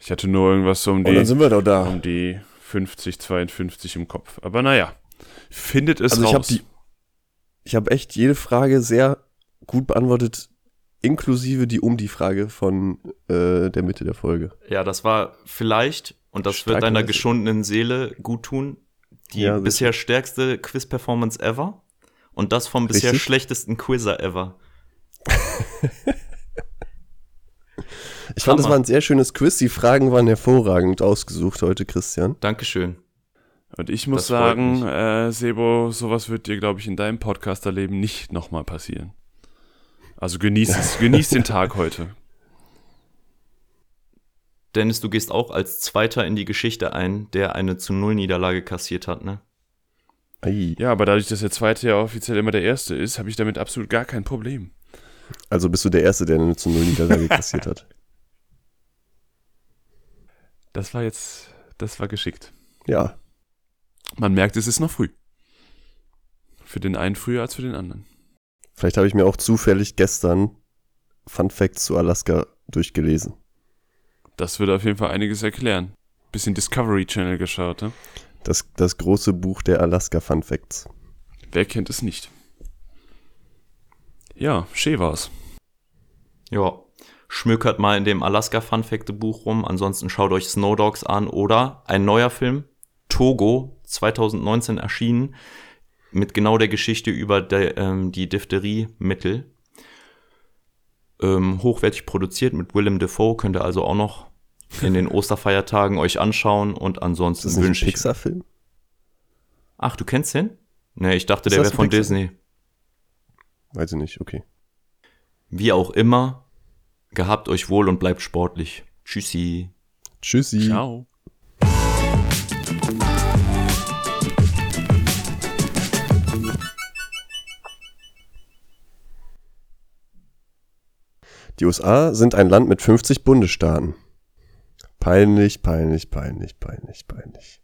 Ich hatte nur irgendwas so um Und dann die, sind wir doch da. um die 50, 52 im Kopf. Aber naja, findet es Also ich habe raus. die, ich habe echt jede Frage sehr gut beantwortet, inklusive die Um-die-Frage von äh, der Mitte der Folge. Ja, das war vielleicht, und das Starke wird deiner geschundenen Seele gut tun, die Ja, bisher stärkste Quiz-Performance ever. Und das vom bisher Richtig. schlechtesten Quizzer ever. Ich fand, das Hammer. war ein sehr schönes Quiz. Die Fragen waren hervorragend ausgesucht heute, Christian. Dankeschön. Und ich muss sagen, äh, Sebo, sowas wird dir, glaube ich, in deinem Podcasterleben nicht nochmal passieren. Also genieß es, genieß den Tag heute. Dennis, du gehst auch als Zweiter in die Geschichte ein, der eine zu Null Niederlage kassiert hat, ne? Ei. Ja, aber dadurch, dass der zweite ja offiziell immer der erste ist, habe ich damit absolut gar kein Problem. Also bist du der Erste, der eine zu Null Niederlage kassiert hat. Das war jetzt, das war geschickt. Ja, Man merkt, es ist noch früh. Für den einen früher als für den anderen. vielleicht habe ich mir auch zufällig gestern Fun Facts zu Alaska durchgelesen. Das würde auf jeden Fall einiges erklären. Bisschen Discovery Channel geschaut, ne? Das, das große Buch der Alaska Fun Facts. Wer kennt es nicht? Ja, schön war's. Ja. Schmökert mal in dem Alaska Fun Fact Buch rum. Ansonsten schaut euch Snow Dogs an oder ein neuer Film, Togo, 2019 erschienen, mit genau der Geschichte über der, ähm, die Diphtherie-Mittel. Ähm, hochwertig produziert mit Willem Dafoe, könnt ihr also auch noch in den Osterfeiertagen euch anschauen und Ist ansonsten das ein wünsche ich. Pixar-Film? Ach, du kennst den? Nee, ich dachte, Ist der wäre von Pixar? Disney. Weiß ich nicht, okay. Wie auch immer, gehabt euch wohl und bleibt sportlich. Tschüssi. Tschüssi. Ciao. Die USA sind ein Land mit 50 Bundesstaaten. Peinlich, peinlich, peinlich, peinlich, peinlich.